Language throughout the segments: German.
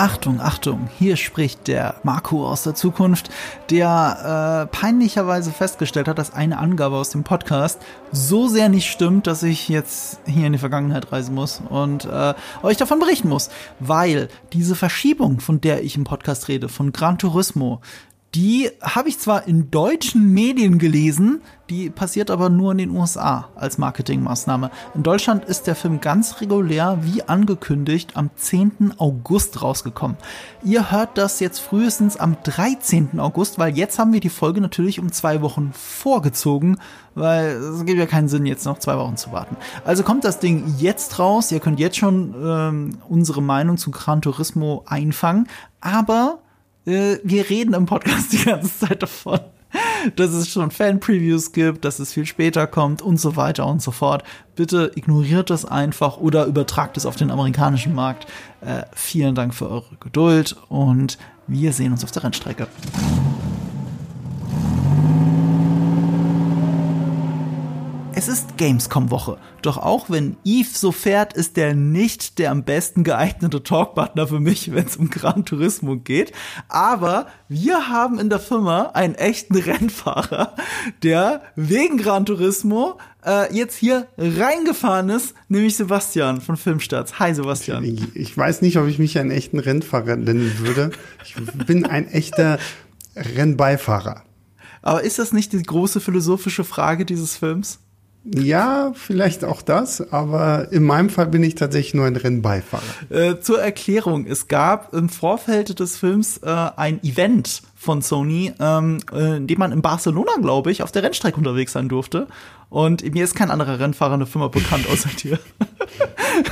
Achtung, Achtung, hier spricht der Marco aus der Zukunft, der äh, peinlicherweise festgestellt hat, dass eine Angabe aus dem Podcast so sehr nicht stimmt, dass ich jetzt hier in die Vergangenheit reisen muss und äh, euch davon berichten muss. Weil diese Verschiebung, von der ich im Podcast rede, von Gran Turismo, die habe ich zwar in deutschen Medien gelesen, die passiert aber nur in den USA als Marketingmaßnahme. In Deutschland ist der Film ganz regulär, wie angekündigt, am 10. August rausgekommen. Ihr hört das jetzt frühestens am 13. August, weil jetzt haben wir die Folge natürlich um zwei Wochen vorgezogen, weil es gibt ja keinen Sinn, jetzt noch zwei Wochen zu warten. Also kommt das Ding jetzt raus. Ihr könnt jetzt schon ähm, unsere Meinung zu Gran Turismo einfangen, aber wir reden im Podcast die ganze Zeit davon, dass es schon Fan-Previews gibt, dass es viel später kommt und so weiter und so fort. Bitte ignoriert das einfach oder übertragt es auf den amerikanischen Markt. Äh, vielen Dank für eure Geduld und wir sehen uns auf der Rennstrecke. Es ist Gamescom-Woche. Doch auch wenn Eve so fährt, ist der nicht der am besten geeignete Talkpartner für mich, wenn es um Gran Turismo geht. Aber wir haben in der Firma einen echten Rennfahrer, der wegen Gran Turismo äh, jetzt hier reingefahren ist, nämlich Sebastian von Filmstarts. Hi Sebastian. Ich, ich weiß nicht, ob ich mich einen echten Rennfahrer nennen würde. Ich bin ein echter Rennbeifahrer. Aber ist das nicht die große philosophische Frage dieses Films? Ja, vielleicht auch das, aber in meinem Fall bin ich tatsächlich nur ein Rennbeifahrer. Äh, zur Erklärung, es gab im Vorfeld des Films äh, ein Event von Sony, ähm, äh, in dem man in Barcelona, glaube ich, auf der Rennstrecke unterwegs sein durfte. Und mir ist kein anderer Rennfahrer in der Firma bekannt außer dir.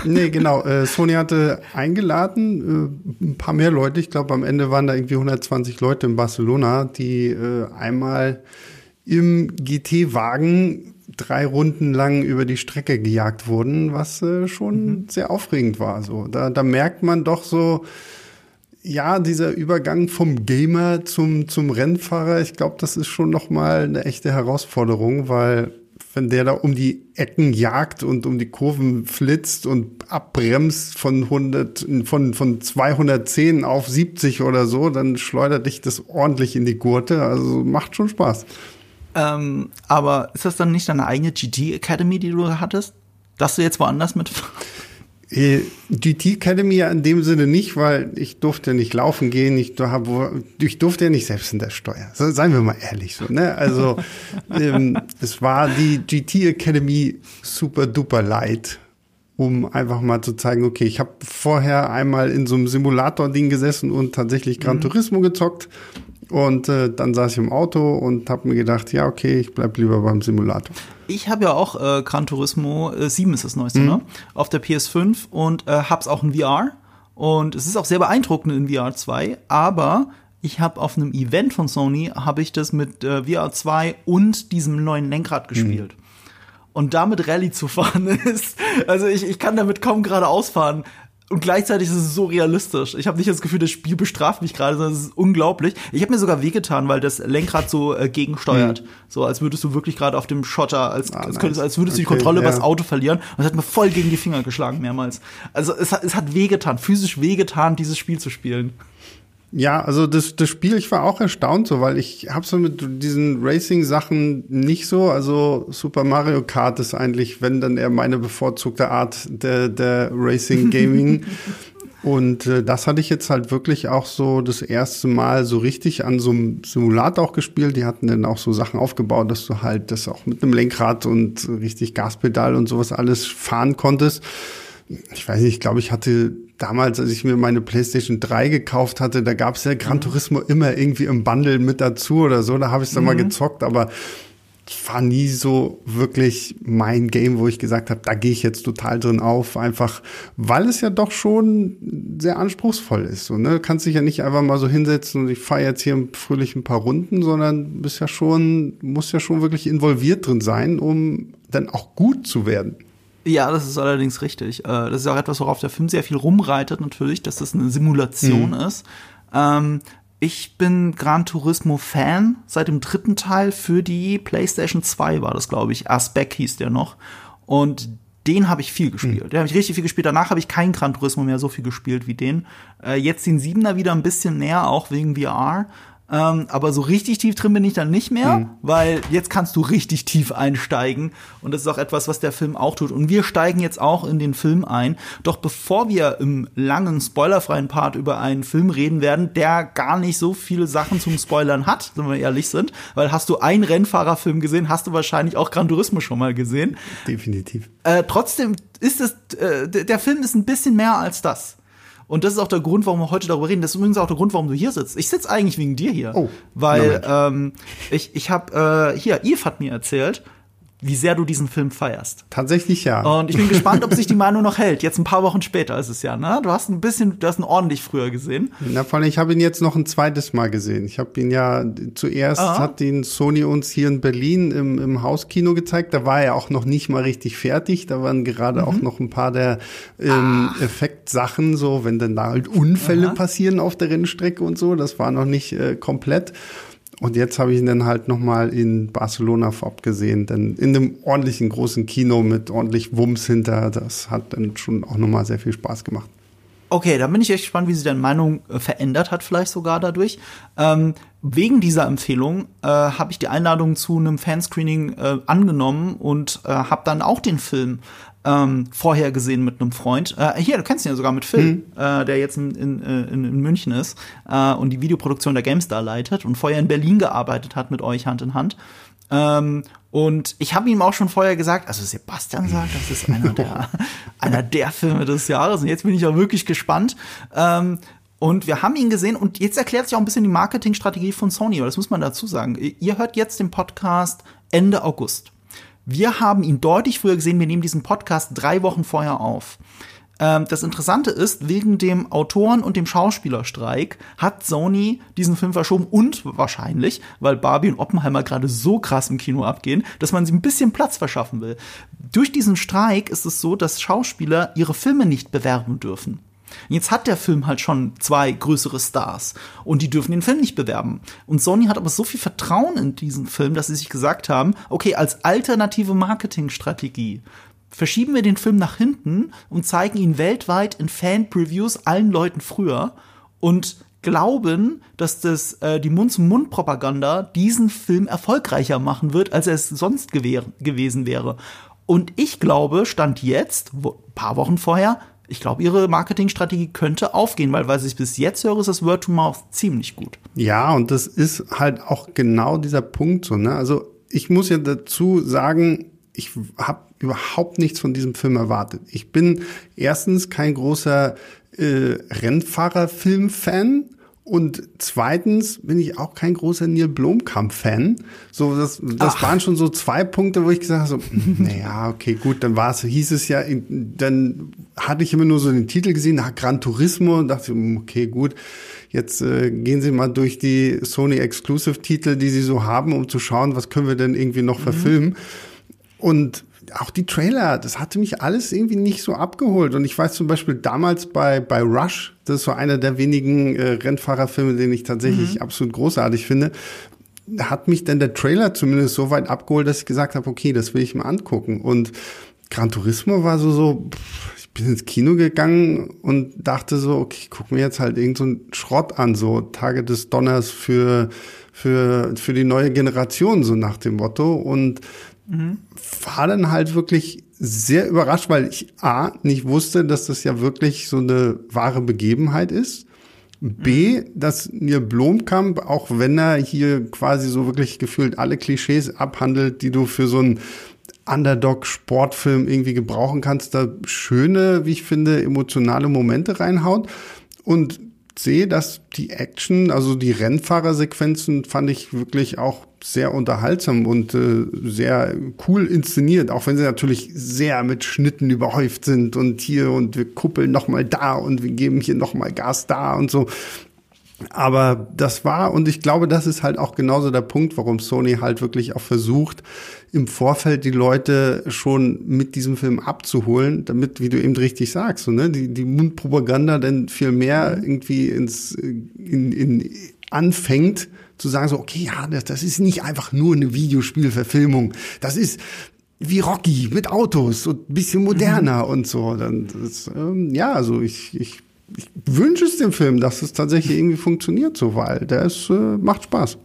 nee, genau. Äh, Sony hatte eingeladen, äh, ein paar mehr Leute. Ich glaube, am Ende waren da irgendwie 120 Leute in Barcelona, die äh, einmal im GT-Wagen drei Runden lang über die Strecke gejagt wurden, was äh, schon mhm. sehr aufregend war. So, da, da merkt man doch so, ja, dieser Übergang vom Gamer zum zum Rennfahrer, ich glaube, das ist schon noch mal eine echte Herausforderung, weil wenn der da um die Ecken jagt und um die Kurven flitzt und abbremst von 100 von von 210 auf 70 oder so, dann schleudert dich das ordentlich in die Gurte, also macht schon Spaß. Ähm, aber ist das dann nicht deine eigene GT Academy, die du hattest? Dass du jetzt woanders mit? Äh, GT Academy ja in dem Sinne nicht, weil ich durfte nicht laufen gehen, ich, ich durfte ja nicht selbst in der Steuer. So, seien wir mal ehrlich so, ne? Also ähm, es war die GT Academy super duper light, um einfach mal zu zeigen, okay, ich habe vorher einmal in so einem Simulator-Ding gesessen und tatsächlich Gran mhm. Turismo gezockt und äh, dann saß ich im Auto und habe mir gedacht, ja, okay, ich bleib lieber beim Simulator. Ich habe ja auch äh, Gran Turismo äh, 7 ist das neueste, mhm. ne? Auf der PS5 und äh, hab's auch in VR. Und es ist auch sehr beeindruckend in VR 2, aber ich habe auf einem Event von Sony habe ich das mit äh, VR 2 und diesem neuen Lenkrad mhm. gespielt. Mhm. Und damit Rallye zu fahren ist, also ich, ich kann damit kaum geradeaus fahren. Und gleichzeitig ist es so realistisch. Ich habe nicht das Gefühl, das Spiel bestraft mich gerade, sondern es ist unglaublich. Ich habe mir sogar wehgetan, weil das Lenkrad so äh, gegensteuert. Mhm. So als würdest du wirklich gerade auf dem Schotter, als, ah, als, könntest, als würdest okay, du die Kontrolle ja. über das Auto verlieren. Und es hat mir voll gegen die Finger geschlagen mehrmals. Also es hat, es hat wehgetan, physisch wehgetan, dieses Spiel zu spielen. Ja, also das, das Spiel, ich war auch erstaunt so, weil ich habe so mit diesen Racing-Sachen nicht so. Also Super Mario Kart ist eigentlich, wenn dann eher meine bevorzugte Art der, der Racing Gaming. Und äh, das hatte ich jetzt halt wirklich auch so das erste Mal so richtig an so einem Simulator auch gespielt. Die hatten dann auch so Sachen aufgebaut, dass du halt das auch mit einem Lenkrad und richtig Gaspedal und sowas alles fahren konntest ich weiß nicht, ich glaube, ich hatte damals, als ich mir meine PlayStation 3 gekauft hatte, da gab es ja Gran Turismo immer irgendwie im Bundle mit dazu oder so. Da habe ich es dann mhm. mal gezockt, aber war nie so wirklich mein Game, wo ich gesagt habe, da gehe ich jetzt total drin auf, einfach weil es ja doch schon sehr anspruchsvoll ist. So, ne? Du kannst dich ja nicht einfach mal so hinsetzen und ich fahre jetzt hier fröhlich ein paar Runden, sondern bist ja schon, musst ja schon wirklich involviert drin sein, um dann auch gut zu werden. Ja, das ist allerdings richtig. Äh, das ist auch etwas, worauf der Film sehr viel rumreitet, natürlich, dass das eine Simulation mhm. ist. Ähm, ich bin Gran Turismo Fan seit dem dritten Teil für die PlayStation 2 war das, glaube ich. Aspect hieß der noch. Und den habe ich viel gespielt. Mhm. Den habe ich richtig viel gespielt. Danach habe ich keinen Gran Turismo mehr so viel gespielt wie den. Äh, jetzt den Siebener wieder ein bisschen näher, auch wegen VR. Ähm, aber so richtig tief drin bin ich dann nicht mehr, mhm. weil jetzt kannst du richtig tief einsteigen. Und das ist auch etwas, was der Film auch tut. Und wir steigen jetzt auch in den Film ein. Doch bevor wir im langen, spoilerfreien Part über einen Film reden werden, der gar nicht so viele Sachen zum Spoilern hat, wenn wir ehrlich sind, weil hast du einen Rennfahrerfilm gesehen, hast du wahrscheinlich auch Gran Turismo schon mal gesehen. Definitiv. Äh, trotzdem ist es, äh, der Film ist ein bisschen mehr als das. Und das ist auch der Grund, warum wir heute darüber reden. Das ist übrigens auch der Grund, warum du hier sitzt. Ich sitze eigentlich wegen dir hier. Oh, weil ähm, ich, ich habe, äh, hier, Yves hat mir erzählt, wie sehr du diesen Film feierst. Tatsächlich ja. Und ich bin gespannt, ob sich die Meinung noch hält. Jetzt ein paar Wochen später ist es ja, ne? Du hast ein bisschen, du hast ihn ordentlich früher gesehen. Na, vor allem, ich habe ihn jetzt noch ein zweites Mal gesehen. Ich habe ihn ja zuerst Aha. hat ihn Sony uns hier in Berlin im, im Hauskino gezeigt. Da war er auch noch nicht mal richtig fertig. Da waren gerade mhm. auch noch ein paar der ähm, Effektsachen, so wenn dann da halt Unfälle Aha. passieren auf der Rennstrecke und so. Das war noch nicht äh, komplett. Und jetzt habe ich ihn dann halt nochmal in Barcelona vorab gesehen, denn in einem ordentlichen großen Kino mit ordentlich Wumms hinter. Das hat dann schon auch nochmal sehr viel Spaß gemacht. Okay, da bin ich echt gespannt, wie sich deine Meinung äh, verändert hat, vielleicht sogar dadurch. Ähm, wegen dieser Empfehlung äh, habe ich die Einladung zu einem Fanscreening äh, angenommen und äh, habe dann auch den Film ähm, vorher gesehen mit einem Freund. Äh, hier, du kennst ihn ja sogar mit Phil, mhm. äh, der jetzt in, in, in, in München ist äh, und die Videoproduktion der GameStar leitet und vorher in Berlin gearbeitet hat mit euch Hand in Hand. Ähm, und ich habe ihm auch schon vorher gesagt, also Sebastian sagt, das ist einer der, einer der Filme des Jahres. Und jetzt bin ich auch wirklich gespannt. Ähm, und wir haben ihn gesehen und jetzt erklärt sich auch ein bisschen die Marketingstrategie von Sony, weil das muss man dazu sagen. Ihr hört jetzt den Podcast Ende August. Wir haben ihn deutlich früher gesehen. Wir nehmen diesen Podcast drei Wochen vorher auf. Ähm, das Interessante ist, wegen dem Autoren- und dem Schauspielerstreik hat Sony diesen Film verschoben und wahrscheinlich, weil Barbie und Oppenheimer gerade so krass im Kino abgehen, dass man sie ein bisschen Platz verschaffen will. Durch diesen Streik ist es so, dass Schauspieler ihre Filme nicht bewerben dürfen. Jetzt hat der Film halt schon zwei größere Stars und die dürfen den Film nicht bewerben. Und Sony hat aber so viel Vertrauen in diesen Film, dass sie sich gesagt haben, okay, als alternative Marketingstrategie verschieben wir den Film nach hinten und zeigen ihn weltweit in Fan-Previews allen Leuten früher und glauben, dass das äh, die Mund-zu-Mund-Propaganda diesen Film erfolgreicher machen wird, als er es sonst gewesen wäre. Und ich glaube, stand jetzt, wo, paar Wochen vorher, ich glaube, ihre Marketingstrategie könnte aufgehen, weil was ich bis jetzt höre, ist das Word to Mouth ziemlich gut. Ja, und das ist halt auch genau dieser Punkt so, ne? Also, ich muss ja dazu sagen, ich habe überhaupt nichts von diesem Film erwartet. Ich bin erstens kein großer äh, Rennfahrer-Film-Fan und zweitens bin ich auch kein großer Neil Blomkamp-Fan. So, das, das waren schon so zwei Punkte, wo ich gesagt habe, so, naja, okay, gut, dann war es, hieß es ja, dann hatte ich immer nur so den Titel gesehen, nach Gran Turismo und dachte, okay, gut, jetzt äh, gehen Sie mal durch die Sony Exclusive Titel, die Sie so haben, um zu schauen, was können wir denn irgendwie noch mhm. verfilmen. Und auch die Trailer, das hatte mich alles irgendwie nicht so abgeholt. Und ich weiß zum Beispiel damals bei, bei Rush, das ist so einer der wenigen äh, Rennfahrerfilme, den ich tatsächlich mhm. absolut großartig finde, hat mich dann der Trailer zumindest so weit abgeholt, dass ich gesagt habe, okay, das will ich mal angucken. Und Gran Turismo war so, so, ich bin ins Kino gegangen und dachte so, okay, ich guck mir jetzt halt irgendeinen so Schrott an, so Tage des Donners für, für, für die neue Generation, so nach dem Motto. Und Mhm. War dann halt wirklich sehr überrascht, weil ich A, nicht wusste, dass das ja wirklich so eine wahre Begebenheit ist. B, mhm. dass Neil Blomkamp, auch wenn er hier quasi so wirklich gefühlt alle Klischees abhandelt, die du für so einen Underdog-Sportfilm irgendwie gebrauchen kannst, da schöne, wie ich finde, emotionale Momente reinhaut. Und sehe, dass die Action, also die Rennfahrersequenzen fand ich wirklich auch sehr unterhaltsam und äh, sehr cool inszeniert, auch wenn sie natürlich sehr mit Schnitten überhäuft sind und hier und wir kuppeln noch mal da und wir geben hier noch mal Gas da und so. Aber das war, und ich glaube, das ist halt auch genauso der Punkt, warum Sony halt wirklich auch versucht, im Vorfeld die Leute schon mit diesem Film abzuholen, damit, wie du eben richtig sagst, so, ne, die, die Mundpropaganda dann viel mehr mhm. irgendwie ins, in, in, anfängt, zu sagen so, okay, ja, das, das ist nicht einfach nur eine Videospielverfilmung. Das ist wie Rocky mit Autos und ein bisschen moderner mhm. und so. Dann das, ähm, ja, also ich, ich, ich wünsche es dem Film, dass es tatsächlich irgendwie funktioniert, so weil der ist, äh, macht Spaß.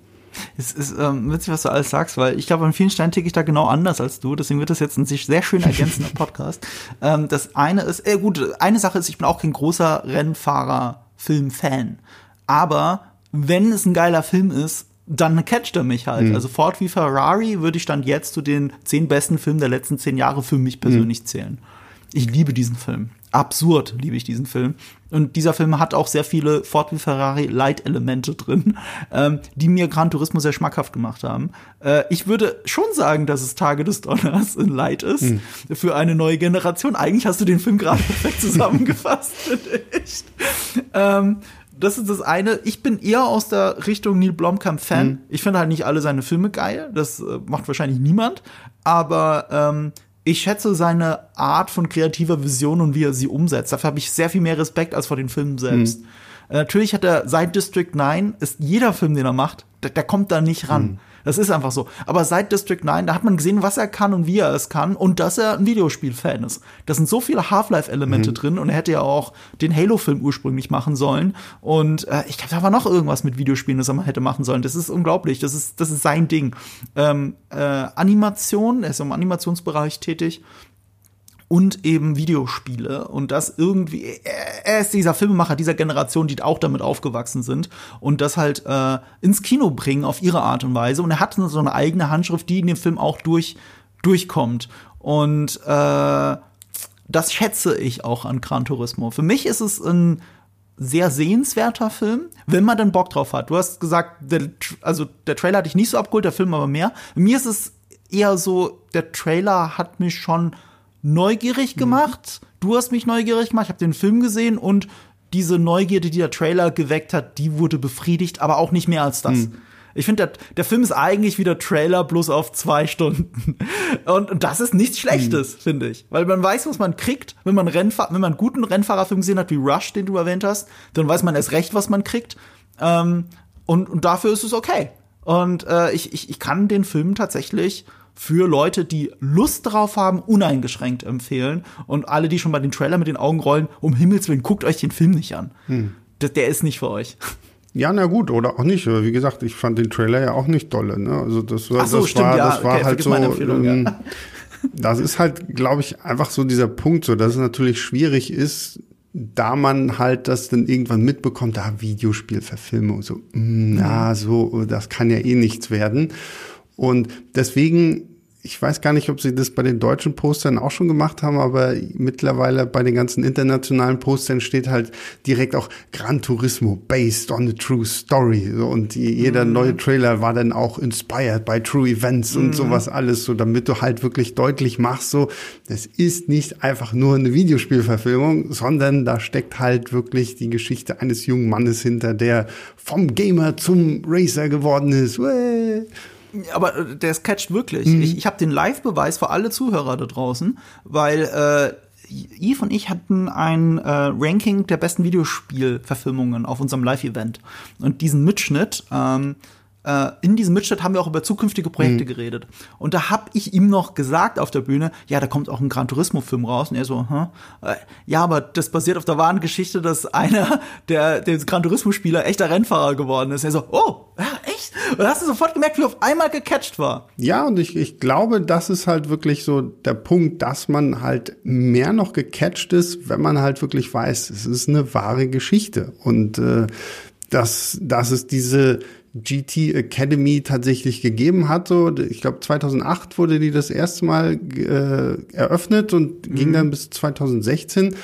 Es ist ähm, witzig, was du alles sagst, weil ich glaube, an vielen Steinen ticke ich da genau anders als du. Deswegen wird das jetzt ein sich sehr schön ergänzender Podcast. ähm, das eine ist, äh, gut, eine Sache ist, ich bin auch kein großer Rennfahrer-Film-Fan. Aber wenn es ein geiler Film ist, dann catcht er mich halt. Mhm. Also Ford wie Ferrari würde ich dann jetzt zu den zehn besten Filmen der letzten zehn Jahre für mich persönlich mhm. zählen. Ich liebe diesen Film. Absurd liebe ich diesen Film. Und dieser Film hat auch sehr viele Ford wie Ferrari Light-Elemente drin, ähm, die mir Gran Turismo sehr schmackhaft gemacht haben. Äh, ich würde schon sagen, dass es Tage des Donners in Light ist mhm. für eine neue Generation. Eigentlich hast du den Film gerade perfekt zusammengefasst, finde ich. Ähm, das ist das eine. Ich bin eher aus der Richtung Neil Blomkamp-Fan. Mhm. Ich finde halt nicht alle seine Filme geil. Das äh, macht wahrscheinlich niemand. Aber ähm, ich schätze seine Art von kreativer Vision und wie er sie umsetzt. Dafür habe ich sehr viel mehr Respekt als vor den Filmen selbst. Mhm. Äh, natürlich hat er seit District 9 ist jeder Film, den er macht, der, der kommt da nicht ran. Mhm. Das ist einfach so. Aber seit District 9, da hat man gesehen, was er kann und wie er es kann und dass er ein Videospiel-Fan ist. Da sind so viele Half-Life-Elemente mhm. drin und er hätte ja auch den Halo-Film ursprünglich machen sollen. Und äh, ich glaube, da war noch irgendwas mit Videospielen, das er mal hätte machen sollen. Das ist unglaublich. Das ist, das ist sein Ding. Ähm, äh, Animation, er ist im Animationsbereich tätig und eben Videospiele und das irgendwie er ist dieser Filmemacher dieser Generation, die auch damit aufgewachsen sind und das halt äh, ins Kino bringen auf ihre Art und Weise und er hat so eine eigene Handschrift, die in dem Film auch durch durchkommt und äh, das schätze ich auch an Gran Turismo. Für mich ist es ein sehr sehenswerter Film, wenn man dann Bock drauf hat. Du hast gesagt, der, also der Trailer hat dich nicht so abgeholt, der Film aber mehr. Mir ist es eher so, der Trailer hat mich schon neugierig mhm. gemacht. Mhm. Du hast mich neugierig gemacht. Ich habe den Film gesehen und diese Neugierde, die der Trailer geweckt hat, die wurde befriedigt, aber auch nicht mehr als das. Mhm. Ich finde, der, der, Film ist eigentlich wie der Trailer bloß auf zwei Stunden. Und, und das ist nichts Schlechtes, mhm. finde ich. Weil man weiß, was man kriegt. Wenn man, Rennfahr wenn man einen guten Rennfahrerfilm gesehen hat, wie Rush, den du erwähnt hast, dann weiß man erst recht, was man kriegt. Ähm, und, und dafür ist es okay. Und äh, ich, ich, ich kann den Film tatsächlich für Leute, die Lust drauf haben, uneingeschränkt empfehlen. Und alle, die schon bei den Trailer mit den Augen rollen, um Himmels Willen, guckt euch den Film nicht an. Hm. Der, der ist nicht für euch. Ja, na gut, oder auch nicht. Wie gesagt, ich fand den Trailer ja auch nicht dolle. Ne? Also das war, so, das stimmt, war, das ja. war okay, halt so. Ähm, ja. Das ist halt, glaube ich, einfach so dieser Punkt, so dass es natürlich schwierig ist, da man halt das dann irgendwann mitbekommt, da Videospielverfilmung, so, hm, na, so, das kann ja eh nichts werden. Und deswegen ich weiß gar nicht, ob sie das bei den deutschen Postern auch schon gemacht haben, aber mittlerweile bei den ganzen internationalen Postern steht halt direkt auch Gran Turismo based on a true story. Und jeder mhm. neue Trailer war dann auch inspired by true events und mhm. sowas alles, so damit du halt wirklich deutlich machst, so, das ist nicht einfach nur eine Videospielverfilmung, sondern da steckt halt wirklich die Geschichte eines jungen Mannes hinter, der vom Gamer zum Racer geworden ist. Uäh. Aber äh, der catcht wirklich. Mhm. Ich, ich habe den Live-Beweis für alle Zuhörer da draußen, weil äh, Yves und ich hatten ein äh, Ranking der besten Videospielverfilmungen auf unserem Live-Event. Und diesen Mitschnitt ähm, äh, in diesem Mitschnitt haben wir auch über zukünftige Projekte mhm. geredet. Und da habe ich ihm noch gesagt auf der Bühne, ja, da kommt auch ein Gran Turismo-Film raus. Und er so, hm? ja, aber das basiert auf der wahren Geschichte, dass einer der, der Gran Turismo-Spieler echter Rennfahrer geworden ist. Er so, oh, ja, echt? Und hast du sofort gemerkt, wie auf einmal gecatcht war. Ja, und ich, ich glaube, das ist halt wirklich so der Punkt, dass man halt mehr noch gecatcht ist, wenn man halt wirklich weiß, es ist eine wahre Geschichte. Und äh, dass, dass es diese GT Academy tatsächlich gegeben hat. So, ich glaube 2008 wurde die das erste Mal äh, eröffnet und mhm. ging dann bis 2016.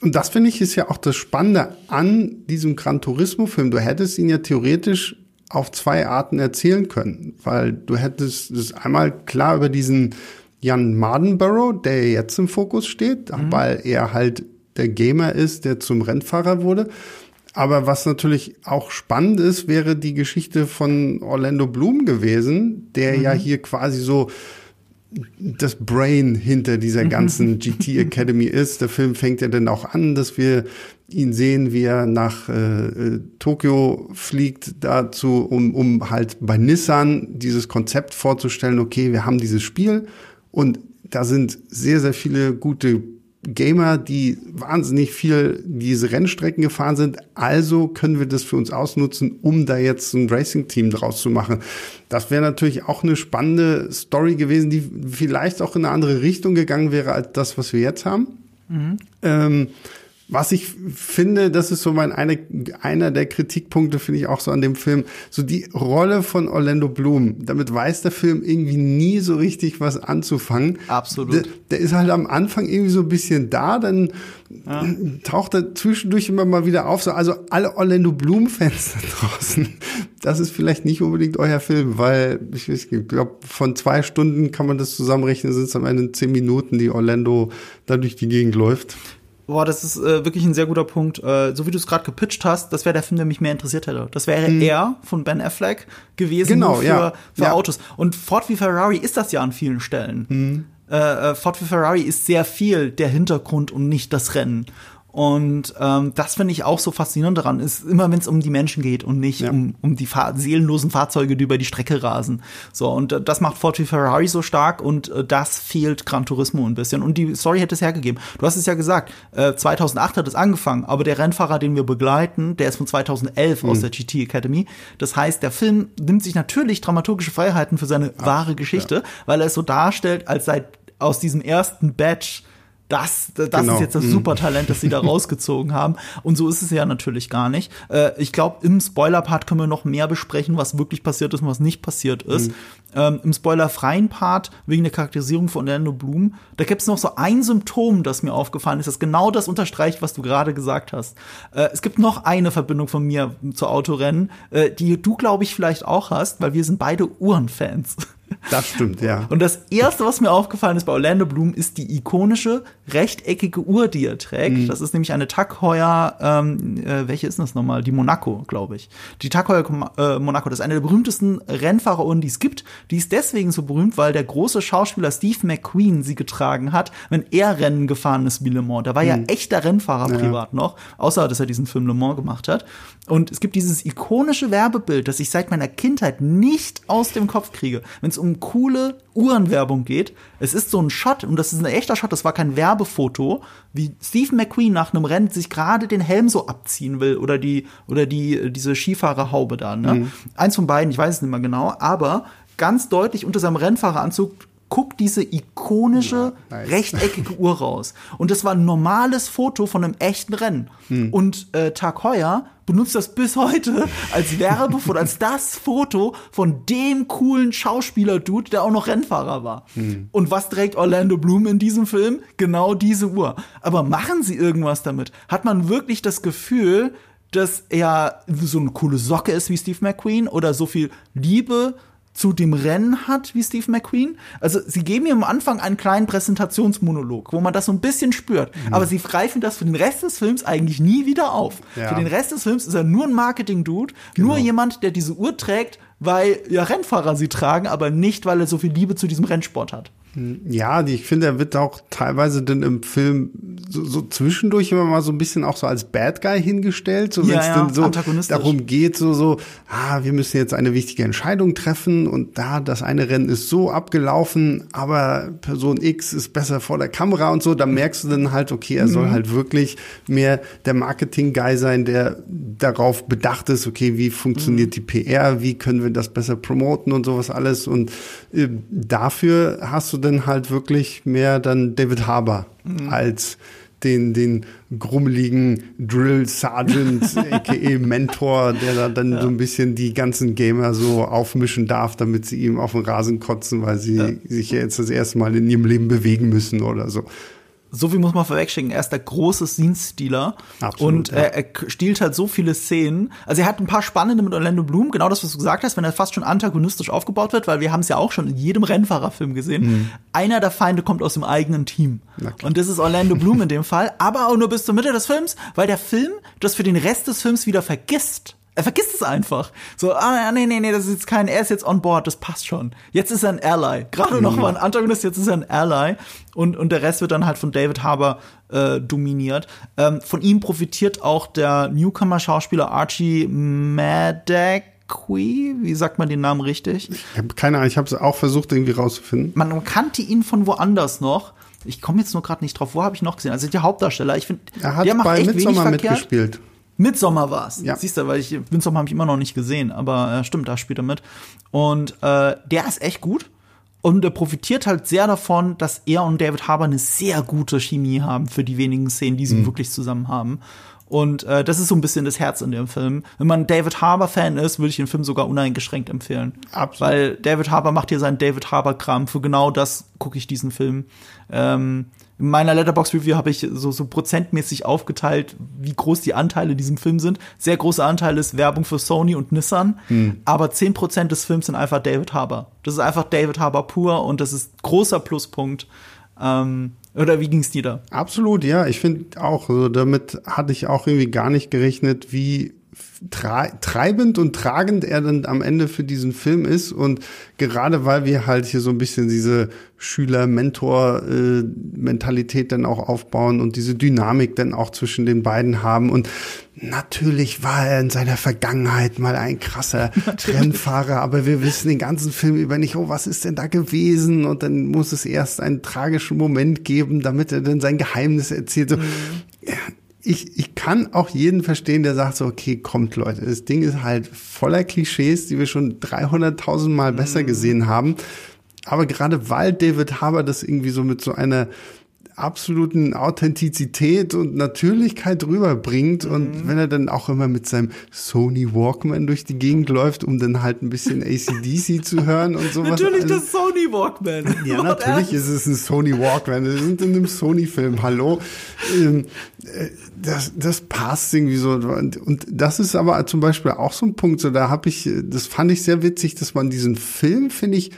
Und das finde ich ist ja auch das Spannende an diesem Gran Turismo Film. Du hättest ihn ja theoretisch auf zwei Arten erzählen können, weil du hättest es einmal klar über diesen Jan Mardenborough, der jetzt im Fokus steht, mhm. weil er halt der Gamer ist, der zum Rennfahrer wurde. Aber was natürlich auch spannend ist, wäre die Geschichte von Orlando Bloom gewesen, der mhm. ja hier quasi so das Brain hinter dieser mhm. ganzen GT Academy ist. Der Film fängt ja dann auch an, dass wir ihn sehen, wie er nach äh, äh, Tokio fliegt dazu, um, um halt bei Nissan dieses Konzept vorzustellen, okay, wir haben dieses Spiel Und da sind sehr, sehr viele gute Gamer, die wahnsinnig viel diese Rennstrecken gefahren sind. Also können wir das für uns ausnutzen, um da jetzt ein Racing-Team draus zu machen. Das wäre natürlich auch eine spannende Story gewesen, die vielleicht auch in eine andere Richtung gegangen wäre als das, was wir jetzt haben. Mhm. Ähm, was ich finde, das ist so mein eine, einer der Kritikpunkte, finde ich auch so an dem Film, so die Rolle von Orlando Bloom. Damit weiß der Film irgendwie nie so richtig was anzufangen. Absolut. Der, der ist halt am Anfang irgendwie so ein bisschen da, dann ja. taucht er zwischendurch immer mal wieder auf. So, also alle Orlando Bloom-Fans da draußen, das ist vielleicht nicht unbedingt euer Film, weil ich, ich glaube, von zwei Stunden kann man das zusammenrechnen, sind es am Ende zehn Minuten, die Orlando da durch die Gegend läuft. Boah, das ist äh, wirklich ein sehr guter Punkt. Äh, so wie du es gerade gepitcht hast, das wäre der Film, der mich mehr interessiert hätte. Das wäre mhm. er von Ben Affleck gewesen genau, für, ja. für ja. Autos. Und Ford wie Ferrari ist das ja an vielen Stellen. Mhm. Äh, äh Ford wie Ferrari ist sehr viel der Hintergrund und nicht das Rennen. Und ähm, das finde ich auch so faszinierend daran, ist immer, wenn es um die Menschen geht und nicht ja. um, um die Fahr seelenlosen Fahrzeuge, die über die Strecke rasen. So, und äh, das macht Ford wie Ferrari so stark und äh, das fehlt Gran Turismo ein bisschen. Und die Story hätte es hergegeben. Du hast es ja gesagt, äh, 2008 hat es angefangen, aber der Rennfahrer, den wir begleiten, der ist von 2011 mhm. aus der GT Academy. Das heißt, der Film nimmt sich natürlich dramaturgische Freiheiten für seine Ach, wahre Geschichte, ja. weil er es so darstellt, als sei aus diesem ersten Batch das, das genau. ist jetzt das mhm. Supertalent, das sie da rausgezogen haben. Und so ist es ja natürlich gar nicht. Äh, ich glaube, im Spoiler-Part können wir noch mehr besprechen, was wirklich passiert ist und was nicht passiert ist. Mhm. Ähm, Im spoilerfreien Part, wegen der Charakterisierung von Orlando Bloom, da gibt es noch so ein Symptom, das mir aufgefallen ist, das genau das unterstreicht, was du gerade gesagt hast. Äh, es gibt noch eine Verbindung von mir zu Autorennen, äh, die du, glaube ich, vielleicht auch hast, weil wir sind beide Uhrenfans. Das stimmt, ja. Und das erste, was mir aufgefallen ist bei Orlando Bloom, ist die ikonische rechteckige Uhr, die er trägt. Mhm. Das ist nämlich eine Tag Heuer, ähm, äh, welche ist das nochmal? Die Monaco, glaube ich. Die Tag Heuer äh, Monaco, das ist eine der berühmtesten Rennfahreruhren, die es gibt. Die ist deswegen so berühmt, weil der große Schauspieler Steve McQueen sie getragen hat, wenn er Rennen gefahren ist wie Le Mans. Der war mhm. ja echter Rennfahrer ja. privat noch, außer dass er diesen Film Le Mans gemacht hat. Und es gibt dieses ikonische Werbebild, das ich seit meiner Kindheit nicht aus dem Kopf kriege, wenn es um coole Uhrenwerbung geht. Es ist so ein Shot, und das ist ein echter Shot, das war kein Werbefoto, wie Steve McQueen nach einem Rennen sich gerade den Helm so abziehen will oder die, oder die, diese Skifahrerhaube da, ne? Mhm. Eins von beiden, ich weiß es nicht mehr genau, aber ganz deutlich unter seinem Rennfahreranzug guckt diese ikonische ja, nice. rechteckige Uhr raus. Und das war ein normales Foto von einem echten Rennen. Hm. Und äh, Tag Heuer benutzt das bis heute als Werbefoto, als das Foto von dem coolen Schauspieler-Dude, der auch noch Rennfahrer war. Hm. Und was trägt Orlando Bloom in diesem Film? Genau diese Uhr. Aber machen sie irgendwas damit? Hat man wirklich das Gefühl, dass er so eine coole Socke ist wie Steve McQueen oder so viel Liebe zu dem Rennen hat wie Steve McQueen. Also sie geben ihm am Anfang einen kleinen Präsentationsmonolog, wo man das so ein bisschen spürt. Mhm. Aber sie greifen das für den Rest des Films eigentlich nie wieder auf. Ja. Für den Rest des Films ist er nur ein Marketing-Dude, genau. nur jemand, der diese Uhr trägt, weil ja Rennfahrer sie tragen, aber nicht, weil er so viel Liebe zu diesem Rennsport hat. Ja, ich finde, er wird auch teilweise dann im Film so, so zwischendurch immer mal so ein bisschen auch so als Bad Guy hingestellt, so wenn es ja, dann so darum geht, so so, ah, wir müssen jetzt eine wichtige Entscheidung treffen und da das eine Rennen ist so abgelaufen, aber Person X ist besser vor der Kamera und so, da merkst du dann halt, okay, er mhm. soll halt wirklich mehr der Marketing Guy sein, der darauf bedacht ist, okay, wie funktioniert mhm. die PR, wie können wir das besser promoten und sowas alles und äh, dafür hast du dann halt wirklich mehr dann David Harbour mhm. als den, den grummeligen Drill Sergeant, a.k.a. Mentor, der da dann ja. so ein bisschen die ganzen Gamer so aufmischen darf, damit sie ihm auf den Rasen kotzen, weil sie ja. sich ja jetzt das erste Mal in ihrem Leben bewegen müssen oder so so viel muss man vorwegschicken. Er ist der große Scene-Stealer. Und er, er stiehlt halt so viele Szenen. Also er hat ein paar spannende mit Orlando Bloom, genau das, was du gesagt hast, wenn er fast schon antagonistisch aufgebaut wird, weil wir haben es ja auch schon in jedem Rennfahrerfilm gesehen. Mhm. Einer der Feinde kommt aus dem eigenen Team. Und das ist Orlando Bloom in dem Fall, aber auch nur bis zur Mitte des Films, weil der Film das für den Rest des Films wieder vergisst. Er vergisst es einfach. So, ah, nee, nee, nee, das ist jetzt kein, er ist jetzt on board, das passt schon. Jetzt ist er ein Ally. Gerade mhm. noch mal ein Antagonist, jetzt ist er ein Ally. Und, und der Rest wird dann halt von David Harbour äh, dominiert. Ähm, von ihm profitiert auch der Newcomer-Schauspieler Archie Maddox McQueen, wie sagt man den Namen richtig? Ich habe keine Ahnung, ich habe es auch versucht irgendwie rauszufinden. Man kannte ihn von woanders noch. Ich komme jetzt nur gerade nicht drauf. Wo habe ich noch gesehen? Also der Hauptdarsteller. Ich finde, Er hat der macht bei echt Midsommar wenig verkehrt. mitgespielt. Midsommar war's. Ja. Siehst du, weil ich Midsommar habe ich immer noch nicht gesehen, aber äh, stimmt, da spielt er mit. Und äh, der ist echt gut. Und er profitiert halt sehr davon, dass er und David Harbour eine sehr gute Chemie haben für die wenigen Szenen, die sie Mhm. wirklich zusammen haben. Und äh, das ist so ein bisschen das Herz in dem Film. Wenn man David Harbour-Fan ist, würde ich den Film sogar uneingeschränkt empfehlen. Absolut. Weil David Harbour macht hier seinen David Harbour-Kram. Für genau das gucke ich diesen Film. Ähm, in meiner Letterbox-Review habe ich so, so prozentmäßig aufgeteilt, wie groß die Anteile in diesem Film sind. Sehr großer Anteil ist Werbung für Sony und Nissan, aber 10% des Films sind einfach David Harbour. Das ist einfach David Harbour pur und das ist großer Pluspunkt. Ähm, oder wie ging's dir da? Absolut, ja. Ich finde auch, also damit hatte ich auch irgendwie gar nicht gerechnet, wie treibend und tragend er dann am Ende für diesen Film ist. Und gerade weil wir halt hier so ein bisschen diese Schüler-Mentor-Mentalität dann auch aufbauen und diese Dynamik dann auch zwischen den beiden haben. Und natürlich war er in seiner Vergangenheit mal ein krasser Rennfahrer, aber wir wissen den ganzen Film über nicht, oh, was ist denn da gewesen? Und dann muss es erst einen tragischen Moment geben, damit er dann sein Geheimnis erzählt. So, ja, ich, ich kann auch jeden verstehen, der sagt so, okay, kommt Leute, das Ding ist halt voller Klischees, die wir schon 300.000 Mal besser gesehen haben. Aber gerade weil David Harbour das irgendwie so mit so einer absoluten Authentizität und Natürlichkeit rüberbringt und wenn er dann auch immer mit seinem Sony Walkman durch die Gegend läuft, um dann halt ein bisschen ACDC zu hören und sowas. Natürlich Also- das Sony Walkman. ja, natürlich ist es ein Sony Walkman. Wir sind in einem Sony-Film. Hallo. Ähm, äh, das, das passt irgendwie so. Und, und das ist aber zum Beispiel auch so ein Punkt. So, da habe ich, das fand ich sehr witzig, dass man diesen Film, finde ich,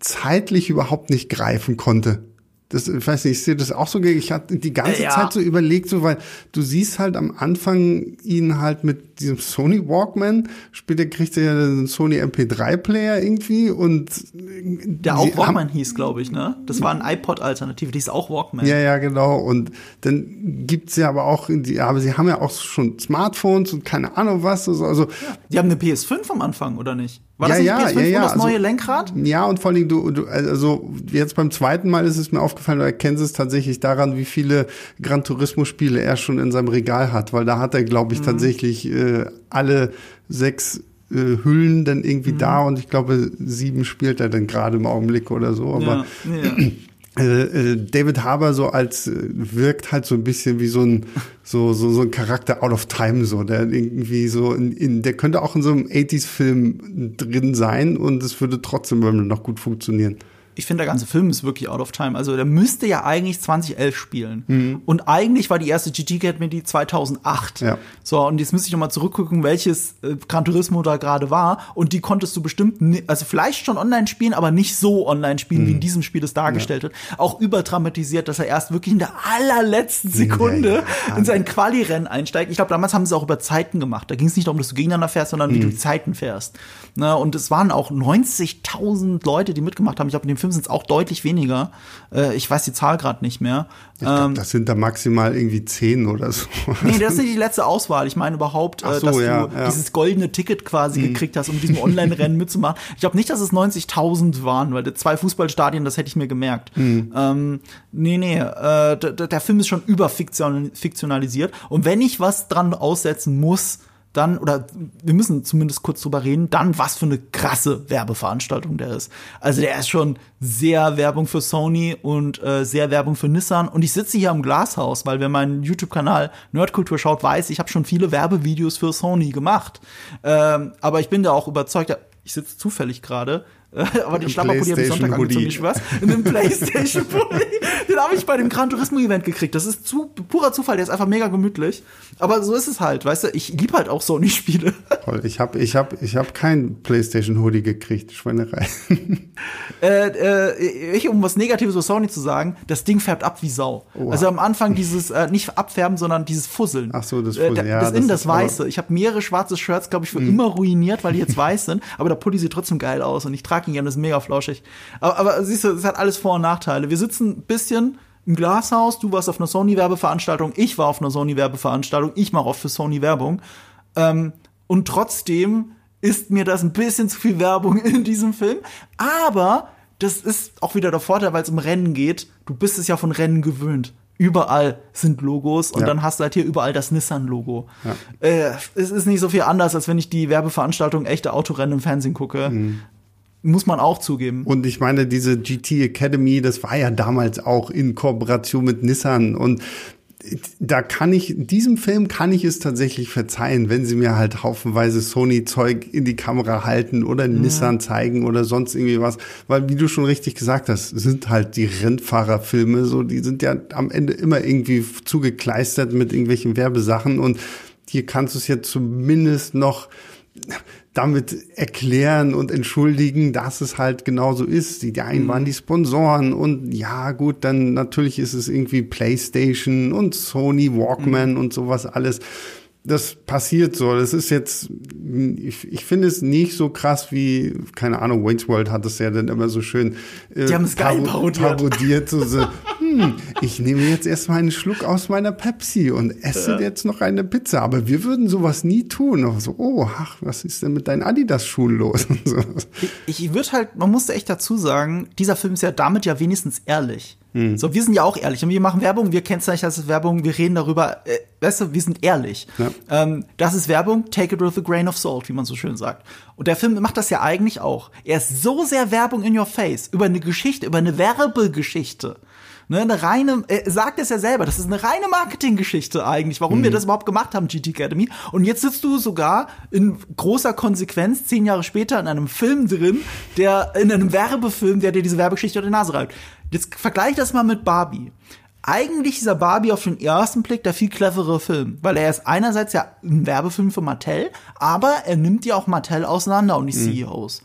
zeitlich überhaupt nicht greifen konnte. Das, ich weiß nicht, ich sehe das auch so, ich hatte die ganze Ja. Zeit so überlegt, so, weil du siehst halt am Anfang ihn halt mit diesem Sony Walkman, später kriegt er ja einen Sony MP3-Player irgendwie und Der auch Walkman hieß, glaube ich, ne? Das war ein iPod-Alternative, die ist auch Walkman. Ja, ja, genau. Und dann gibt's ja aber auch, die, aber sie haben ja auch schon Smartphones und keine Ahnung was. Also, also Die haben eine PS5 am Anfang, oder nicht? War Ja, das nicht ja, PS5 ja, ja, und das also- neue Lenkrad? Ja, und vor allem du, du, also jetzt beim zweiten Mal ist es mir aufgefallen, du erkennst es tatsächlich daran, wie viele Gran Turismo-Spiele er schon in seinem Regal hat, weil da hat er, glaube Mhm. ich, tatsächlich äh, alle sechs äh, Hüllen dann irgendwie Mhm. da und ich glaube, sieben spielt er dann gerade im Augenblick oder so. Aber ja, ja. äh, äh, David Harbour so als äh, wirkt halt so ein bisschen wie so ein so so so ein Charakter out of time so der irgendwie so in, in der könnte auch in so einem 80s Film drin sein und es würde trotzdem noch gut funktionieren. Ich finde, der ganze Film ist wirklich out of time. Also der müsste ja eigentlich 2011 spielen. Mhm. Und eigentlich war die erste GT Academy 2008. Ja. So, und jetzt müsste ich noch mal zurückgucken, welches äh, Gran Turismo da gerade war. Und die konntest du bestimmt, also vielleicht schon online spielen, aber nicht so online spielen, Mhm. wie in diesem Spiel es dargestellt wird. Auch überdramatisiert, dass er erst wirklich in der allerletzten Sekunde Ja, ja. in sein Quali-Rennen einsteigt. Ich glaube, damals haben sie auch über Zeiten gemacht. Da ging es nicht darum, dass du gegeneinander fährst, sondern Mhm. wie du die Zeiten fährst. Ne, und es waren auch 90.000 Leute, die mitgemacht haben. Ich glaube, in dem Film sind es auch deutlich weniger. Äh, ich weiß die Zahl gerade nicht mehr. Ich glaub, Ähm, das sind da maximal irgendwie zehn oder so. Nee, das ist nicht die letzte Auswahl. Ich meine überhaupt, äh, so, dass ja, du ja. dieses goldene Ticket quasi gekriegt hast, um diesem Online-Rennen mitzumachen. Ich glaube nicht, dass es 90.000 waren, weil zwei Fußballstadien, das hätte ich mir gemerkt. Ähm, nee, nee, äh, der Film ist schon überfiktionalisiert. Und wenn ich was dran aussetzen muss, dann, oder wir müssen zumindest kurz drüber reden, dann was für eine krasse Werbeveranstaltung der ist. Also der ist schon sehr Werbung für Sony und äh, sehr Werbung für Nissan. Und ich sitze hier am Glashaus, weil wer meinen YouTube-Kanal Nerdkultur schaut, weiß, ich habe schon viele Werbevideos für Sony gemacht. Ähm, aber ich bin da auch überzeugt, ich sitze zufällig gerade. Äh, Aber den Schlapperpulli habe ich Sonntag PlayStation-Hoodie. angezogen, ich was? In einem Playstation-Pulli. Den habe ich bei dem Gran Turismo-Event gekriegt. Das ist zu, purer Zufall, der ist einfach mega gemütlich. Aber so ist es halt, weißt du, ich liebe halt auch Sony-Spiele. Toll. Ich habe ich hab, ich hab kein PlayStation Hoodie gekriegt, Schweinerei. äh, äh, ich, um was Negatives über Sony zu sagen, das Ding färbt ab wie Sau. Oha. Also am Anfang dieses, äh, nicht abfärben, sondern dieses Fusseln. Ach so, das Äh, Fusseln, da- ja, Das das in das Weiße. Ich habe mehrere schwarze Shirts, glaube ich, für immer ruiniert, weil die jetzt weiß sind. Aber der Pulli sieht trotzdem geil aus und ich trage das ist mega flauschig. Aber, aber siehst du, es hat alles Vor- und Nachteile. Wir sitzen ein bisschen im Glashaus, du warst auf einer Sony-Werbeveranstaltung, ich war auf einer Sony-Werbeveranstaltung, ich mache oft für Sony Werbung. Ähm, und trotzdem ist mir das ein bisschen zu viel Werbung in diesem Film. Aber das ist auch wieder der Vorteil, weil es um Rennen geht. Du bist es ja von Rennen gewöhnt. Überall sind Logos und Ja. dann hast du halt hier überall das Nissan-Logo. Ja. Äh, es ist nicht so viel anders, als wenn ich die Werbeveranstaltung echte Autorennen im Fernsehen gucke. Mhm. Muss man auch zugeben. Und ich meine, diese GT Academy, das war ja damals auch in Kooperation mit Nissan und da kann ich, diesem Film kann ich es tatsächlich verzeihen, wenn sie mir halt haufenweise Sony-Zeug in die Kamera halten oder Nissan zeigen oder sonst irgendwie was. Weil, wie du schon richtig gesagt hast, sind halt die Rennfahrerfilme so, die sind ja am Ende immer irgendwie zugekleistert mit irgendwelchen Werbesachen und hier kannst du es ja zumindest noch damit erklären und entschuldigen, dass es halt genauso ist. Die einen waren die Sponsoren und ja, gut, dann natürlich ist es irgendwie PlayStation und Sony Walkman und sowas alles. Das passiert so. Das ist jetzt, ich, ich finde es nicht so krass wie, keine Ahnung, Wayne's World hat es ja dann immer so schön äh, Die haben es paro- parodiert. So, so, hm, ich nehme jetzt erstmal einen Schluck aus meiner Pepsi und esse jetzt noch eine Pizza. Aber wir würden sowas nie tun. Und so, oh, ach, was ist denn mit deinen Adidas-Schuhen los? Und so. Ich, ich würde halt, man musste echt dazu sagen, dieser Film ist ja damit ja wenigstens ehrlich. Hm. So, wir sind ja auch ehrlich und wir machen Werbung, wir kennzeichnen das als Werbung, wir reden darüber, äh, weißt du, wir sind ehrlich. Ja. Ähm, das ist Werbung, take it with a grain of salt, wie man so schön sagt. Und der Film macht das ja eigentlich auch. Er ist so sehr Werbung in your face, über eine Geschichte, über eine Werbegeschichte. Ne, eine reine, er sagt es ja selber, das ist eine reine Marketinggeschichte eigentlich, warum wir das überhaupt gemacht haben, GT Academy. Und jetzt sitzt du sogar in großer Konsequenz zehn Jahre später in einem Film drin, der, in einem Werbefilm, der dir diese Werbegeschichte unter die Nase reibt. Jetzt vergleich das mal mit Barbie. Eigentlich ist dieser Barbie auf den ersten Blick der viel clevere Film, weil er ist einerseits ja ein Werbefilm für Mattel, aber er nimmt ja auch Mattel auseinander und die CEOs.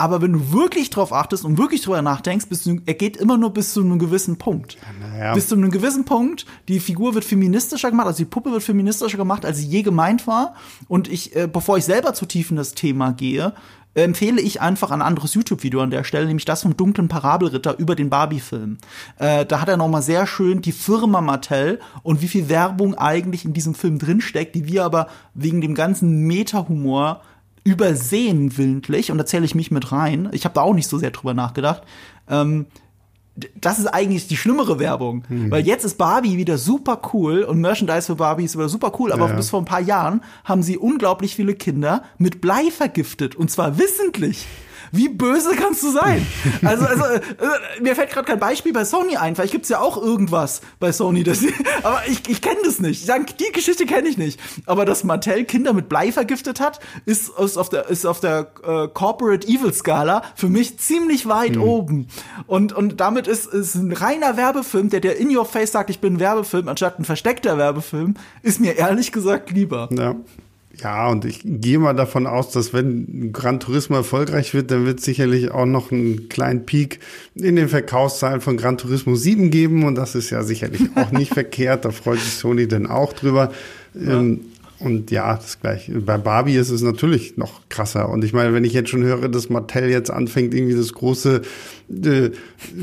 Aber wenn du wirklich drauf achtest und wirklich drüber nachdenkst, bist du, er geht immer nur bis zu einem gewissen Punkt. naja. Bis zu einem gewissen Punkt, die Figur wird feministischer gemacht, also die Puppe wird feministischer gemacht, als sie je gemeint war. Und ich, äh, bevor ich selber zu tief in das Thema gehe, empfehle ich einfach ein anderes YouTube-Video an der Stelle, nämlich das vom dunklen Parabelritter über den Barbie-Film. Äh, da hat er noch mal sehr schön die Firma Mattel und wie viel Werbung eigentlich in diesem Film drinsteckt, die wir aber wegen dem ganzen Meta-Humor übersehen willentlich, und da zähle ich mich mit rein, ich habe da auch nicht so sehr drüber nachgedacht, ähm, das ist eigentlich die schlimmere Werbung. Weil jetzt ist Barbie wieder super cool und Merchandise für Barbie ist wieder super cool, aber Ja. bis vor ein paar Jahren haben sie unglaublich viele Kinder mit Blei vergiftet und zwar wissentlich. Wie böse kannst du sein? Also, also äh, äh, mir fällt gerade kein Beispiel bei Sony ein. Vielleicht gibt's ja auch irgendwas bei Sony, das, aber ich, ich kenne das nicht. Die Geschichte kenne ich nicht. Aber dass Mattel Kinder mit Blei vergiftet hat, ist, ist auf der, ist auf der äh, Corporate Evil Skala für mich ziemlich weit oben. Und, und damit ist, ist ein reiner Werbefilm, der dir in your face sagt, ich bin ein Werbefilm, anstatt ein versteckter Werbefilm, ist mir ehrlich gesagt lieber. Ja. Ja, und ich gehe mal davon aus, dass wenn Gran Turismo erfolgreich wird, dann wird es sicherlich auch noch einen kleinen Peak in den Verkaufszahlen von Gran Turismo 7 geben. Und das ist ja sicherlich auch nicht verkehrt. Da freut sich Sony dann auch drüber. Ähm, und ja, das gleiche. Bei Barbie ist es natürlich noch krasser. Und ich meine, wenn ich jetzt schon höre, dass Mattel jetzt anfängt, irgendwie das große äh,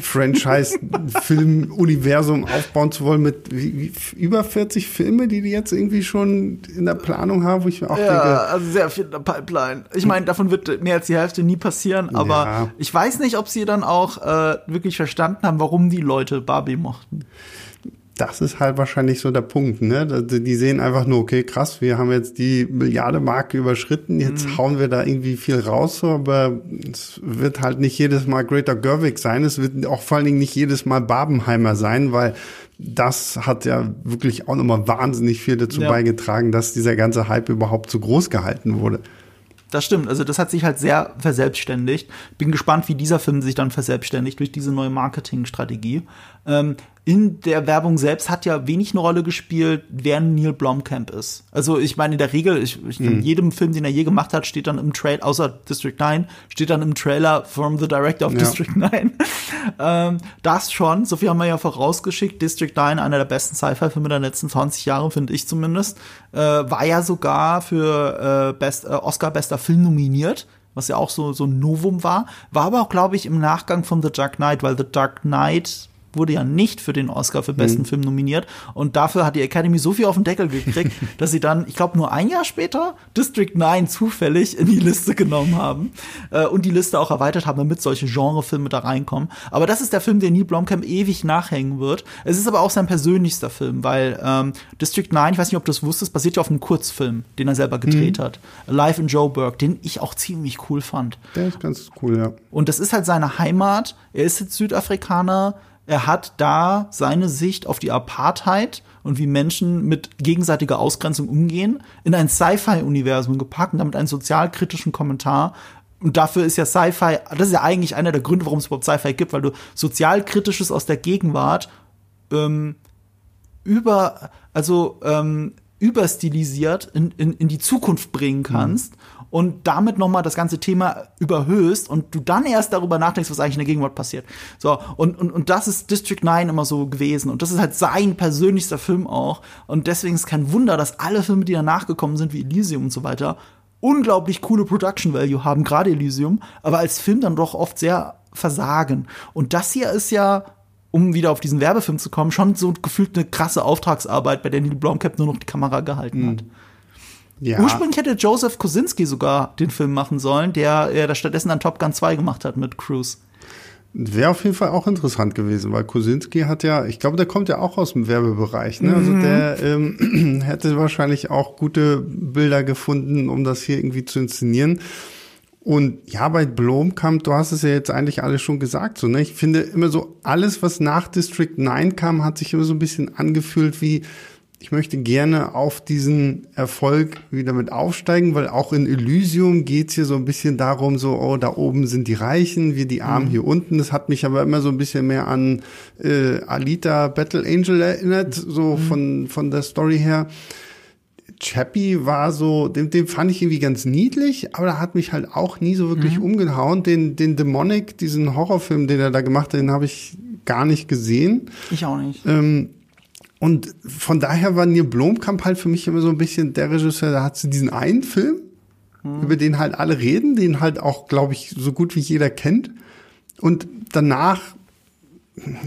Franchise-Film-Universum aufbauen zu wollen mit wie, wie, über 40 Filme, die die jetzt irgendwie schon in der Planung haben, wo ich mir auch Ja, denke, also sehr viel in der Pipeline. Ich meine, davon wird mehr als die Hälfte nie passieren, aber Ja. ich weiß nicht, ob sie dann auch äh, wirklich verstanden haben, warum die Leute Barbie mochten. Das ist halt wahrscheinlich so der Punkt, ne? Die sehen einfach nur, okay, krass, wir haben jetzt die Milliarde-Marke überschritten, jetzt hauen wir da irgendwie viel raus, so, aber es wird halt nicht jedes Mal Greater Gerwig sein, es wird auch vor allen Dingen nicht jedes Mal Barbenheimer sein, weil das hat ja wirklich auch nochmal wahnsinnig viel dazu Ja. beigetragen, dass dieser ganze Hype überhaupt so groß gehalten wurde. Das stimmt, also das hat sich halt sehr verselbstständigt. Bin gespannt, wie dieser Film sich dann verselbstständigt durch diese neue Marketingstrategie. Ähm, in der Werbung selbst hat ja wenig eine Rolle gespielt, wer Neil Blomkamp ist. Also ich meine, in der Regel, ich, ich, in jedem Film, den er je gemacht hat, steht dann im Trailer, außer District 9, steht dann im Trailer from the director of Ja. District 9. ähm, das schon, so viel haben wir ja vorausgeschickt. District 9, einer der besten Sci-Fi-Filme der letzten 20 Jahre, finde ich zumindest, äh, war ja sogar für äh, Best, äh, Oscar bester Film nominiert, was ja auch so, so ein Novum war. War aber auch, glaube ich, im Nachgang von The Dark Knight, weil The Dark Knight wurde ja nicht für den Oscar für besten mhm. Film nominiert und dafür hat die Academy so viel auf den Deckel gekriegt, dass sie dann, ich glaube, nur ein Jahr später District 9 zufällig in die Liste genommen haben äh, und die Liste auch erweitert haben, damit solche Genrefilme da reinkommen. Aber das ist der Film, der Neil Blomkamp ewig nachhängen wird. Es ist aber auch sein persönlichster Film, weil ähm, District 9, ich weiß nicht, ob du das wusstest, basiert ja auf einem Kurzfilm, den er selber gedreht mhm. hat. Live in Joburg, den ich auch ziemlich cool fand. Der ist ganz cool, ja. Und das ist halt seine Heimat. Er ist jetzt Südafrikaner. Er hat da seine Sicht auf die Apartheid und wie Menschen mit gegenseitiger Ausgrenzung umgehen, in ein Sci-Fi-Universum gepackt und damit einen sozialkritischen Kommentar. Und dafür ist ja Sci-Fi, das ist ja eigentlich einer der Gründe, warum es überhaupt Sci-Fi gibt, weil du sozialkritisches aus der Gegenwart ähm, über, also ähm, überstilisiert in, in, in die Zukunft bringen kannst. Mhm und damit nochmal das ganze Thema überhöhst und du dann erst darüber nachdenkst, was eigentlich in der Gegenwart passiert. So, und, und, und das ist District 9 immer so gewesen. Und das ist halt sein persönlichster Film auch. Und deswegen ist kein Wunder, dass alle Filme, die danach gekommen sind, wie Elysium und so weiter, unglaublich coole Production Value haben, gerade Elysium, aber als Film dann doch oft sehr versagen. Und das hier ist ja um wieder auf diesen Werbefilm zu kommen, schon so gefühlt eine krasse Auftragsarbeit, bei der Neil Blomkamp nur noch die Kamera gehalten mhm. Ja. Ursprünglich hätte Joseph Kosinski sogar den Film machen sollen, der, der stattdessen dann Top Gun 2 gemacht hat mit Cruise. Wäre auf jeden Fall auch interessant gewesen, weil Kosinski hat ja, ich glaube, der kommt ja auch aus dem Werbebereich, ne? Also mhm. Also der ähm, hätte wahrscheinlich auch gute Bilder gefunden, um das hier irgendwie zu inszenieren. Und ja, bei Blomkamp, du hast es ja jetzt eigentlich alles schon gesagt, so, ne? Ich finde immer so, alles, was nach District 9 kam, hat sich immer so ein bisschen angefühlt wie, ich möchte gerne auf diesen Erfolg wieder mit aufsteigen, weil auch in Elysium geht's hier so ein bisschen darum, so, oh, da oben sind die Reichen, wir die Armen mhm. hier unten. Das hat mich aber immer so ein bisschen mehr an äh, Alita Battle Angel erinnert, so mhm. von, von der Story her. Chappie war so, den, den fand ich irgendwie ganz niedlich, aber da hat mich halt auch nie so wirklich mhm. umgehauen. Den, den Demonic, diesen Horrorfilm, den er da gemacht hat, den habe ich gar nicht gesehen. Ich auch nicht. Ähm, und von daher war Neil Blomkamp halt für mich immer so ein bisschen der Regisseur, da hat sie diesen einen Film, hm. über den halt alle reden, den halt auch, glaube ich, so gut wie jeder kennt. Und danach,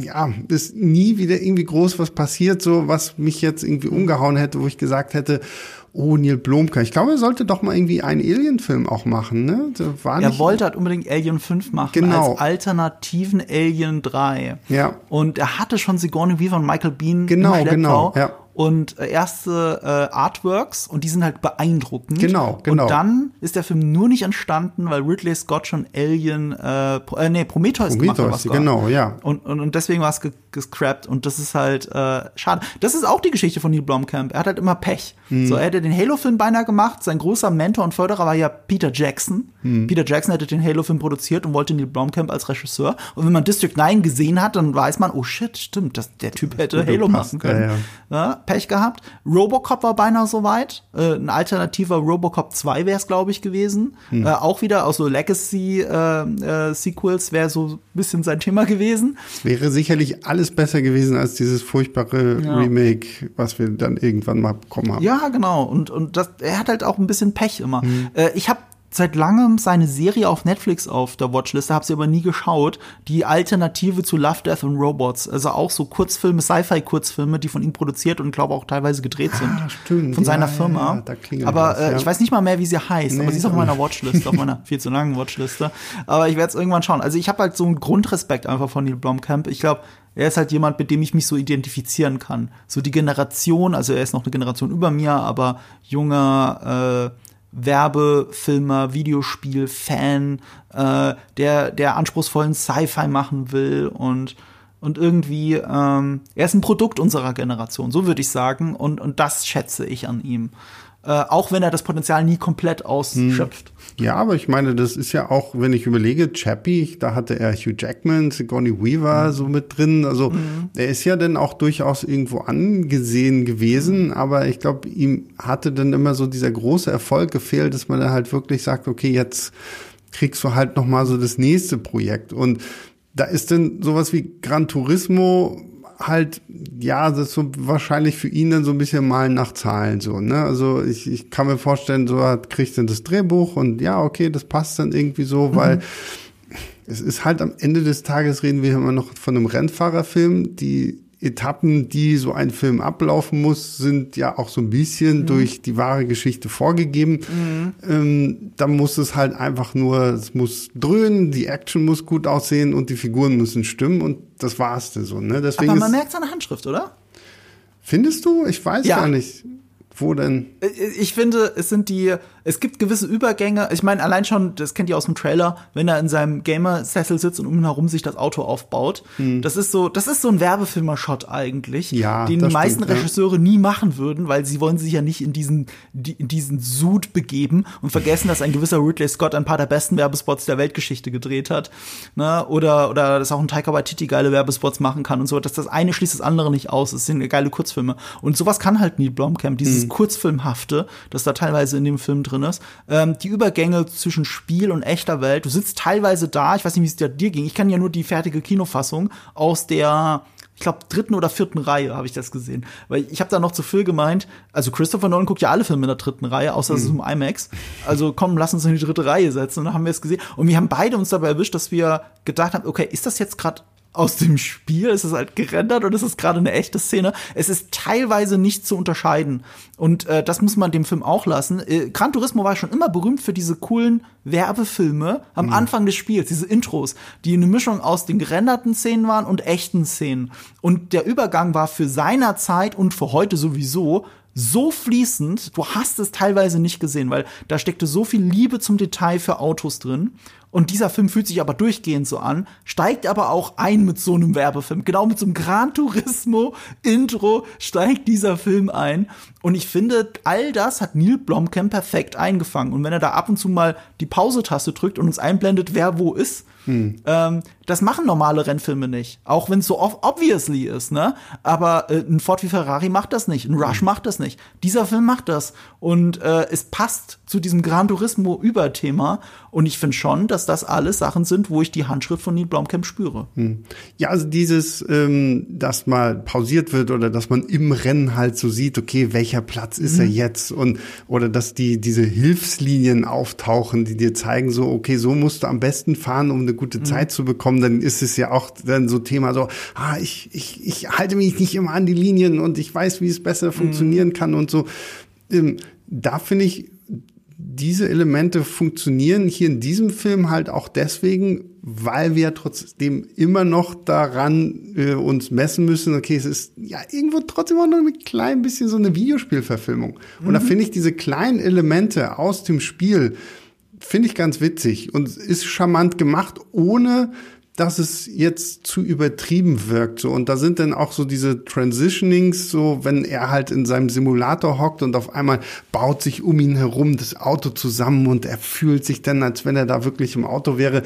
ja, ist nie wieder irgendwie groß was passiert, so was mich jetzt irgendwie umgehauen hätte, wo ich gesagt hätte, oh, Neil Blomkamp. Ich glaube, er sollte doch mal irgendwie einen Alien-Film auch machen, ne? er wollte halt unbedingt Alien 5 machen, genau. als alternativen Alien 3. Ja. Und er hatte schon Sigourney Weaver und Michael Bean genau, genau, ja und äh, erste äh, Artworks und die sind halt beeindruckend. Genau, genau. Und dann ist der Film nur nicht entstanden, weil Ridley Scott schon Alien, äh, äh nee, Prometheus, Prometheus gemacht hat. Genau, ja. Und, und, und deswegen war es ge gescrapped und das ist halt äh, schade. Das ist auch die Geschichte von Neil Blomkamp. Er hat halt immer Pech. Hm. So, er hätte den Halo-Film beinahe gemacht. Sein großer Mentor und Förderer war ja Peter Jackson. Hm. Peter Jackson hätte den Halo-Film produziert und wollte Neil Blomkamp als Regisseur. Und wenn man District 9 gesehen hat, dann weiß man, oh shit, stimmt, das, der Typ hätte Halo machen können. Ja, ja. Ja, Pech gehabt. Robocop war beinahe soweit. Äh, ein alternativer Robocop 2 wäre es, glaube ich, gewesen. Hm. Äh, auch wieder aus so Legacy-Sequels äh, äh wäre so ein bisschen sein Thema gewesen. Es wäre sicherlich alles besser gewesen als dieses furchtbare ja. Remake, was wir dann irgendwann mal bekommen haben. Ja, genau. Und, und das, er hat halt auch ein bisschen Pech immer. Hm. Äh, ich habe seit langem seine Serie auf Netflix auf der Watchliste, habe sie aber nie geschaut. Die Alternative zu Love, Death and Robots. Also auch so Kurzfilme, Sci-Fi-Kurzfilme, die von ihm produziert und glaube auch teilweise gedreht sind. Ah, stimmt. Von seiner ja, Firma. Ja, aber was, äh, ich weiß nicht mal mehr, wie sie heißt, nee, aber sie ist auf meiner Watchliste, auf meiner viel zu langen Watchliste. Aber ich werde es irgendwann schauen. Also ich habe halt so einen Grundrespekt einfach von Neil Blomkamp. Ich glaube, er ist halt jemand, mit dem ich mich so identifizieren kann. So die Generation, also er ist noch eine Generation über mir, aber junger äh, Werbefilmer, Videospiel-Fan, äh, der, der anspruchsvollen Sci-Fi machen will und und irgendwie, ähm, er ist ein Produkt unserer Generation, so würde ich sagen, und, und das schätze ich an ihm. Äh, auch wenn er das Potenzial nie komplett ausschöpft. Hm. Ja, aber ich meine, das ist ja auch, wenn ich überlege, Chappie, da hatte er Hugh Jackman, Sigourney Weaver mhm. so mit drin. Also mhm. er ist ja dann auch durchaus irgendwo angesehen gewesen, mhm. aber ich glaube, ihm hatte dann immer so dieser große Erfolg gefehlt, dass man dann halt wirklich sagt, okay, jetzt kriegst du halt noch mal so das nächste Projekt und da ist dann sowas wie Gran Turismo halt, ja, das ist so wahrscheinlich für ihn dann so ein bisschen mal nach Zahlen so, ne? Also ich, ich kann mir vorstellen, so hat kriegt dann das Drehbuch und ja, okay, das passt dann irgendwie so, mhm. weil es ist halt am Ende des Tages reden wir immer noch von einem Rennfahrerfilm. Die Etappen, die so ein Film ablaufen muss, sind ja auch so ein bisschen mhm. durch die wahre Geschichte vorgegeben. Mhm. Ähm, da muss es halt einfach nur, es muss dröhnen, die Action muss gut aussehen und die Figuren müssen stimmen und das war's denn so. Ne? Deswegen Aber man merkt seine Handschrift, oder? Findest du? Ich weiß ja. gar nicht. Wo denn? Äh, ich finde, es sind die, es gibt gewisse Übergänge. Ich meine, allein schon, das kennt ihr aus dem Trailer, wenn er in seinem Gamer-Sessel sitzt und um ihn herum sich das Auto aufbaut. Hm. Das ist so, das ist so ein Werbefilmer-Shot eigentlich, ja, den die meisten stimmt, Regisseure ja. nie machen würden, weil sie wollen sich ja nicht in diesen, in diesen Sud begeben und vergessen, dass ein gewisser Ridley Scott ein paar der besten Werbespots der Weltgeschichte gedreht hat. Ne? Oder, oder dass auch ein Taika Waititi geile Werbespots machen kann und so. Dass das eine schließt das andere nicht aus. Das sind geile Kurzfilme. Und sowas kann halt Neil Blomkamp, dieses hm. Kurzfilmhafte, das da teilweise in dem Film drin ist. Ähm, die Übergänge zwischen Spiel und echter Welt. Du sitzt teilweise da, ich weiß nicht, wie es dir ging. Ich kann ja nur die fertige Kinofassung aus der ich glaube, dritten oder vierten Reihe habe ich das gesehen. Weil ich habe da noch zu viel gemeint, also Christopher Nolan guckt ja alle Filme in der dritten Reihe, außer es ist im IMAX. Also komm, lass uns in die dritte Reihe setzen. Und dann haben wir es gesehen. Und wir haben beide uns dabei erwischt, dass wir gedacht haben, okay, ist das jetzt gerade aus dem Spiel. Es ist halt gerendert und es ist gerade eine echte Szene. Es ist teilweise nicht zu unterscheiden. Und äh, das muss man dem Film auch lassen. Äh, Gran Turismo war schon immer berühmt für diese coolen Werbefilme am mhm. Anfang des Spiels, diese Intros, die eine Mischung aus den gerenderten Szenen waren und echten Szenen. Und der Übergang war für seiner Zeit und für heute sowieso so fließend, du hast es teilweise nicht gesehen, weil da steckte so viel Liebe zum Detail für Autos drin. Und dieser Film fühlt sich aber durchgehend so an, steigt aber auch ein mit so einem Werbefilm. Genau mit so einem Gran Turismo Intro steigt dieser Film ein. Und ich finde, all das hat Neil Blomkamp perfekt eingefangen. Und wenn er da ab und zu mal die Pause-Taste drückt und uns einblendet, wer wo ist, hm. ähm, das machen normale Rennfilme nicht. Auch wenn es so obviously ist, ne? Aber äh, ein Ford wie Ferrari macht das nicht, ein Rush hm. macht das nicht. Dieser Film macht das. Und äh, es passt zu diesem Gran Turismo-Überthema. Und ich finde schon, dass das alles Sachen sind, wo ich die Handschrift von Neil Blomkamp spüre. Hm. Ja, also dieses, ähm, dass mal pausiert wird oder dass man im Rennen halt so sieht, okay, welcher Platz ist mhm. er jetzt? Und oder dass die diese Hilfslinien auftauchen, die dir zeigen, so, okay, so musst du am besten fahren, um eine gute mhm. Zeit zu bekommen, dann ist es ja auch dann so Thema so, ah, ich, ich, ich halte mich nicht immer an die Linien und ich weiß, wie es besser mhm. funktionieren kann und so. Ähm, da finde ich, diese Elemente funktionieren hier in diesem Film halt auch deswegen, weil wir trotzdem immer noch daran äh, uns messen müssen, okay, es ist ja irgendwo trotzdem auch noch ein klein bisschen so eine Videospielverfilmung. Und da mhm. finde ich diese kleinen Elemente aus dem Spiel, finde ich ganz witzig und ist charmant gemacht, ohne dass es jetzt zu übertrieben wirkt. So. Und da sind dann auch so diese Transitionings, so wenn er halt in seinem Simulator hockt und auf einmal baut sich um ihn herum das Auto zusammen und er fühlt sich dann, als wenn er da wirklich im Auto wäre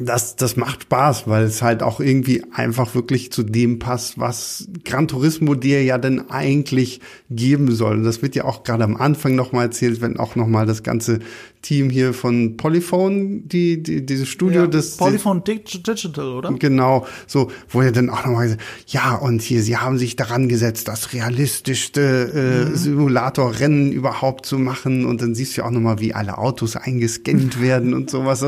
das, das macht Spaß, weil es halt auch irgendwie einfach wirklich zu dem passt, was Gran Turismo dir ja denn eigentlich geben soll. Und das wird ja auch gerade am Anfang nochmal erzählt, wenn auch nochmal das ganze Team hier von Polyphone, die, die dieses Studio ja, des Polyphone Digital, oder? Genau, so, wo er dann auch nochmal gesagt, ja, und hier, sie haben sich daran gesetzt, das realistischste äh, mhm. Simulatorrennen überhaupt zu machen. Und dann siehst du ja auch nochmal, wie alle Autos eingescannt werden und sowas.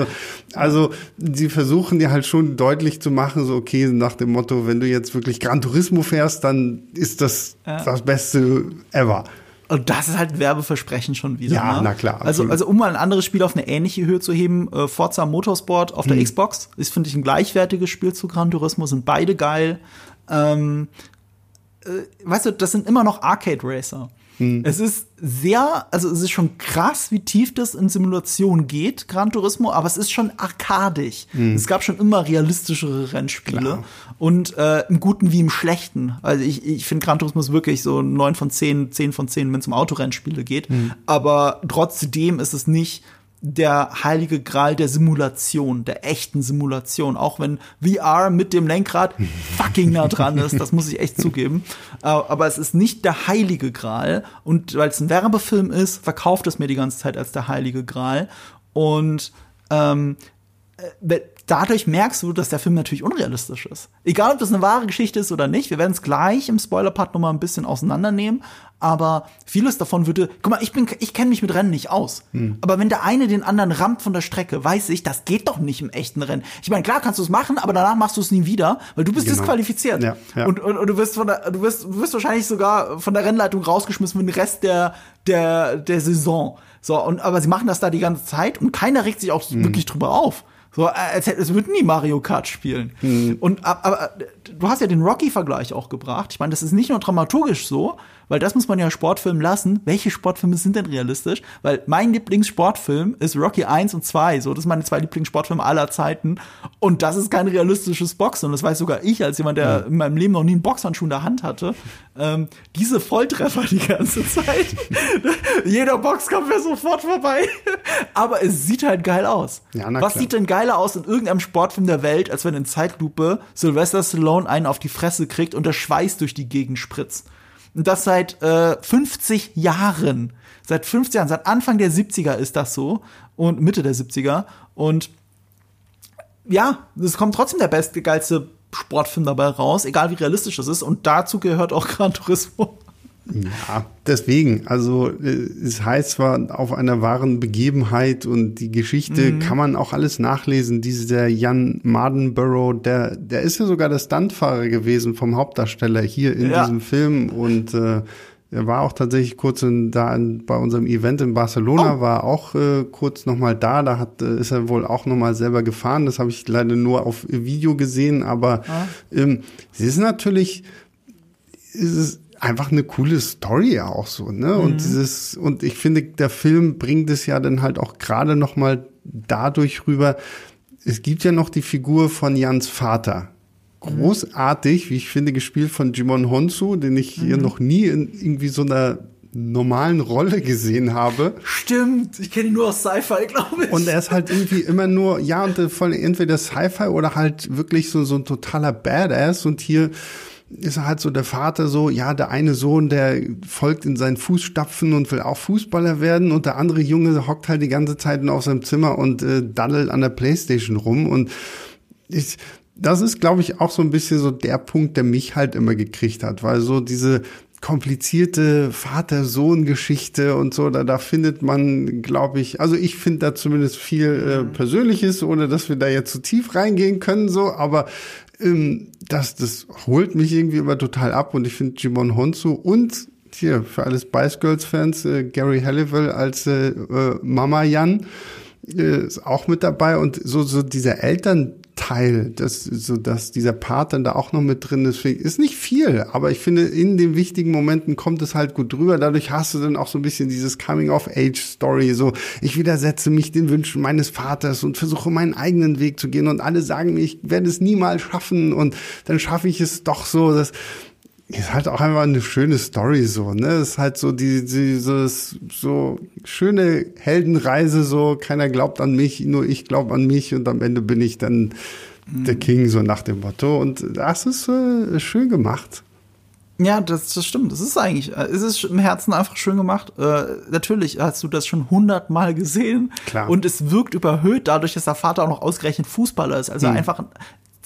Also, sie versuchen dir halt schon deutlich zu machen, so, okay, nach dem Motto, wenn du jetzt wirklich Gran Turismo fährst, dann ist das ja. das Beste ever. Und das ist halt ein Werbeversprechen schon wieder. Ja, ne? na klar. Also, also um mal ein anderes Spiel auf eine ähnliche Höhe zu heben, äh, Forza Motorsport auf der hm. Xbox ist, finde ich, ein gleichwertiges Spiel zu Gran Turismo, sind beide geil. Ähm, äh, weißt du, das sind immer noch Arcade Racer. Hm. Es ist sehr, also es ist schon krass, wie tief das in Simulation geht, Gran Turismo, aber es ist schon arkadig. Hm. Es gab schon immer realistischere Rennspiele Klar. und äh, im Guten wie im Schlechten. Also ich, ich finde Gran Turismo ist wirklich so neun von zehn, zehn von zehn, wenn es um Autorennspiele geht. Hm. Aber trotzdem ist es nicht der heilige Gral der Simulation, der echten Simulation, auch wenn VR mit dem Lenkrad fucking nah dran ist, das muss ich echt zugeben. Äh, aber es ist nicht der heilige Gral. Und weil es ein Werbefilm ist, verkauft es mir die ganze Zeit als der heilige Gral. Und ähm, äh, dadurch merkst du, dass der Film natürlich unrealistisch ist. Egal, ob das eine wahre Geschichte ist oder nicht, wir werden es gleich im Spoiler-Part nochmal ein bisschen auseinandernehmen, aber vieles davon würde, guck mal, ich bin, ich kenne mich mit Rennen nicht aus. Hm. Aber wenn der eine den anderen rammt von der Strecke, weiß ich, das geht doch nicht im echten Rennen. Ich meine, klar kannst du es machen, aber danach machst du es nie wieder, weil du bist genau. disqualifiziert. Ja, ja. Und, und, und, du wirst von der, du wirst, du wirst wahrscheinlich sogar von der Rennleitung rausgeschmissen für den Rest der, der, der Saison. So, und, aber sie machen das da die ganze Zeit und keiner regt sich auch hm. wirklich drüber auf. So, als hätte, es würden nie Mario Kart spielen. Hm. Und aber, du hast ja den Rocky-Vergleich auch gebracht. Ich meine, das ist nicht nur dramaturgisch so, weil das muss man ja Sportfilm lassen. Welche Sportfilme sind denn realistisch? Weil mein Lieblingssportfilm ist Rocky 1 und 2. So, das sind meine zwei Lieblingssportfilme aller Zeiten. Und das ist kein realistisches Boxen. Und das weiß sogar ich, als jemand, der ja. in meinem Leben noch nie einen Boxhandschuh in der Hand hatte. Ähm, diese Volltreffer die ganze Zeit. Jeder Boxkampf wäre sofort vorbei. Aber es sieht halt geil aus. Ja, Was sieht denn geiler aus in irgendeinem Sportfilm der Welt, als wenn in Zeitlupe Sylvester Stallone einen auf die Fresse kriegt und der Schweiß durch die Gegend spritzt? Und das seit äh, 50 Jahren. Seit 50 Jahren, seit Anfang der 70er ist das so. Und Mitte der 70er. Und ja, es kommt trotzdem der beste, geilste Sportfilm dabei raus, egal wie realistisch das ist. Und dazu gehört auch Gran Turismo. Ja, deswegen. Also äh, es heißt zwar auf einer wahren Begebenheit und die Geschichte mhm. kann man auch alles nachlesen. Dieser Jan Mardenborough, der, der ist ja sogar der Stuntfahrer gewesen vom Hauptdarsteller hier in ja. diesem Film und äh, er war auch tatsächlich kurz in, da in, bei unserem Event in Barcelona, oh. war auch äh, kurz nochmal da. Da hat, äh, ist er wohl auch nochmal selber gefahren. Das habe ich leider nur auf Video gesehen. Aber ah. ähm, es ist natürlich, ist es einfach eine coole Story auch so, ne? Mhm. Und dieses und ich finde, der Film bringt es ja dann halt auch gerade noch mal dadurch rüber. Es gibt ja noch die Figur von Jans Vater. Großartig, wie ich finde, gespielt von Jimon Honsu, den ich mhm. hier noch nie in irgendwie so einer normalen Rolle gesehen habe. Stimmt, ich kenne ihn nur aus Sci-Fi, glaube ich. Und er ist halt irgendwie immer nur, ja, und voll entweder Sci-Fi oder halt wirklich so, so ein totaler Badass. Und hier ist halt so der Vater so, ja, der eine Sohn, der folgt in seinen Fußstapfen und will auch Fußballer werden und der andere Junge hockt halt die ganze Zeit auf seinem Zimmer und äh, daddelt an der Playstation rum und ich, das ist, glaube ich, auch so ein bisschen so der Punkt, der mich halt immer gekriegt hat, weil so diese komplizierte Vater-Sohn-Geschichte und so, da, da findet man, glaube ich, also ich finde da zumindest viel äh, mhm. Persönliches, ohne dass wir da jetzt zu tief reingehen können, so, aber ähm, das, das holt mich irgendwie immer total ab und ich finde Jimon Honsu und hier für alle Spice Girls Fans äh, Gary Halliwell als äh, äh, Mama Jan äh, ist auch mit dabei. Und so so dieser Elternteil, das so dass dieser Part dann da auch noch mit drin ist, ist nicht viel, aber ich finde in den wichtigen Momenten kommt es halt gut drüber. Dadurch hast du dann auch so ein bisschen dieses Coming of Age Story, so ich widersetze mich den Wünschen meines Vaters und versuche meinen eigenen Weg zu gehen. Und alle sagen mir, ich werde es niemals schaffen. Und dann schaffe ich es doch so, dass ist halt auch einfach eine schöne Story so, ne? Es ist halt so die, dieses so schöne Heldenreise so, keiner glaubt an mich, nur ich glaube an mich und am Ende bin ich dann mhm. der King so nach dem Motto und das ist äh, schön gemacht. Ja, das, das stimmt. Das ist eigentlich, äh, es ist im Herzen einfach schön gemacht. Äh, natürlich hast du das schon hundertmal gesehen. Klar. Und es wirkt überhöht dadurch, dass der Vater auch noch ausgerechnet Fußballer ist. Also hm. einfach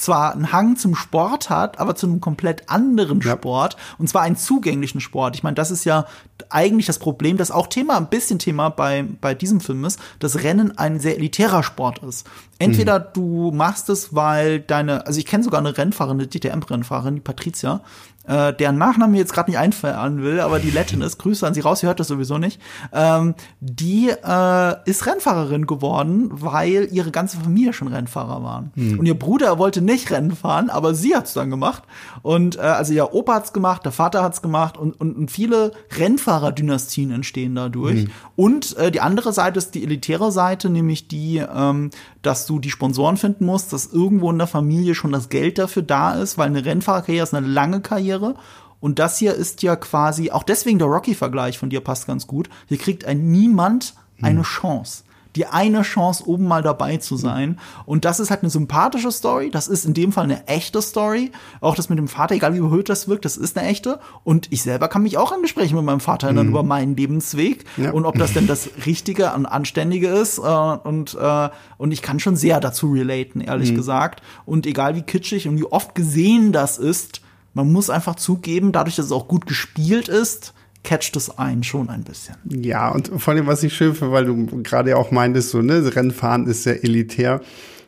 zwar einen Hang zum Sport hat, aber zu einem komplett anderen ja. Sport und zwar einen zugänglichen Sport. Ich meine, das ist ja eigentlich das Problem, das auch Thema ein bisschen Thema bei bei diesem Film ist, dass Rennen ein sehr elitärer Sport ist. Entweder mhm. du machst es, weil deine, also ich kenne sogar eine Rennfahrerin, eine DTM-Rennfahrerin, die Patricia, äh, deren Nachnamen mir jetzt gerade nicht einfallen will, aber die Lettin ist, Grüße an sie raus, sie hört das sowieso nicht, ähm, die äh, ist Rennfahrerin geworden, weil ihre ganze Familie schon Rennfahrer waren. Mhm. Und ihr Bruder wollte nicht Rennen fahren, aber sie hat's dann gemacht. Und äh, also ihr Opa hat's gemacht, der Vater hat's gemacht und, und, und viele Rennfahrerdynastien entstehen dadurch. Mhm. Und äh, die andere Seite ist die elitäre Seite, nämlich die, ähm, dass du die Sponsoren finden musst, dass irgendwo in der Familie schon das Geld dafür da ist, weil eine Rennfahrerkarriere ist eine lange Karriere. Und das hier ist ja quasi, auch deswegen der Rocky-Vergleich von dir passt ganz gut. Hier kriegt ein niemand eine hm. Chance. Die eine Chance, oben mal dabei zu sein. Und das ist halt eine sympathische Story. Das ist in dem Fall eine echte Story. Auch das mit dem Vater, egal wie überhöht das wirkt, das ist eine echte. Und ich selber kann mich auch an Gespräche mit meinem Vater erinnern mhm. über meinen Lebensweg ja. und ob das denn das Richtige und Anständige ist. Äh, und, äh, und ich kann schon sehr dazu relaten, ehrlich mhm. gesagt. Und egal wie kitschig und wie oft gesehen das ist, man muss einfach zugeben, dadurch, dass es auch gut gespielt ist, catcht es einen schon ein bisschen. Ja, und vor allem, was ich schön finde, weil du gerade auch meintest, so, ne, Rennfahren ist sehr elitär.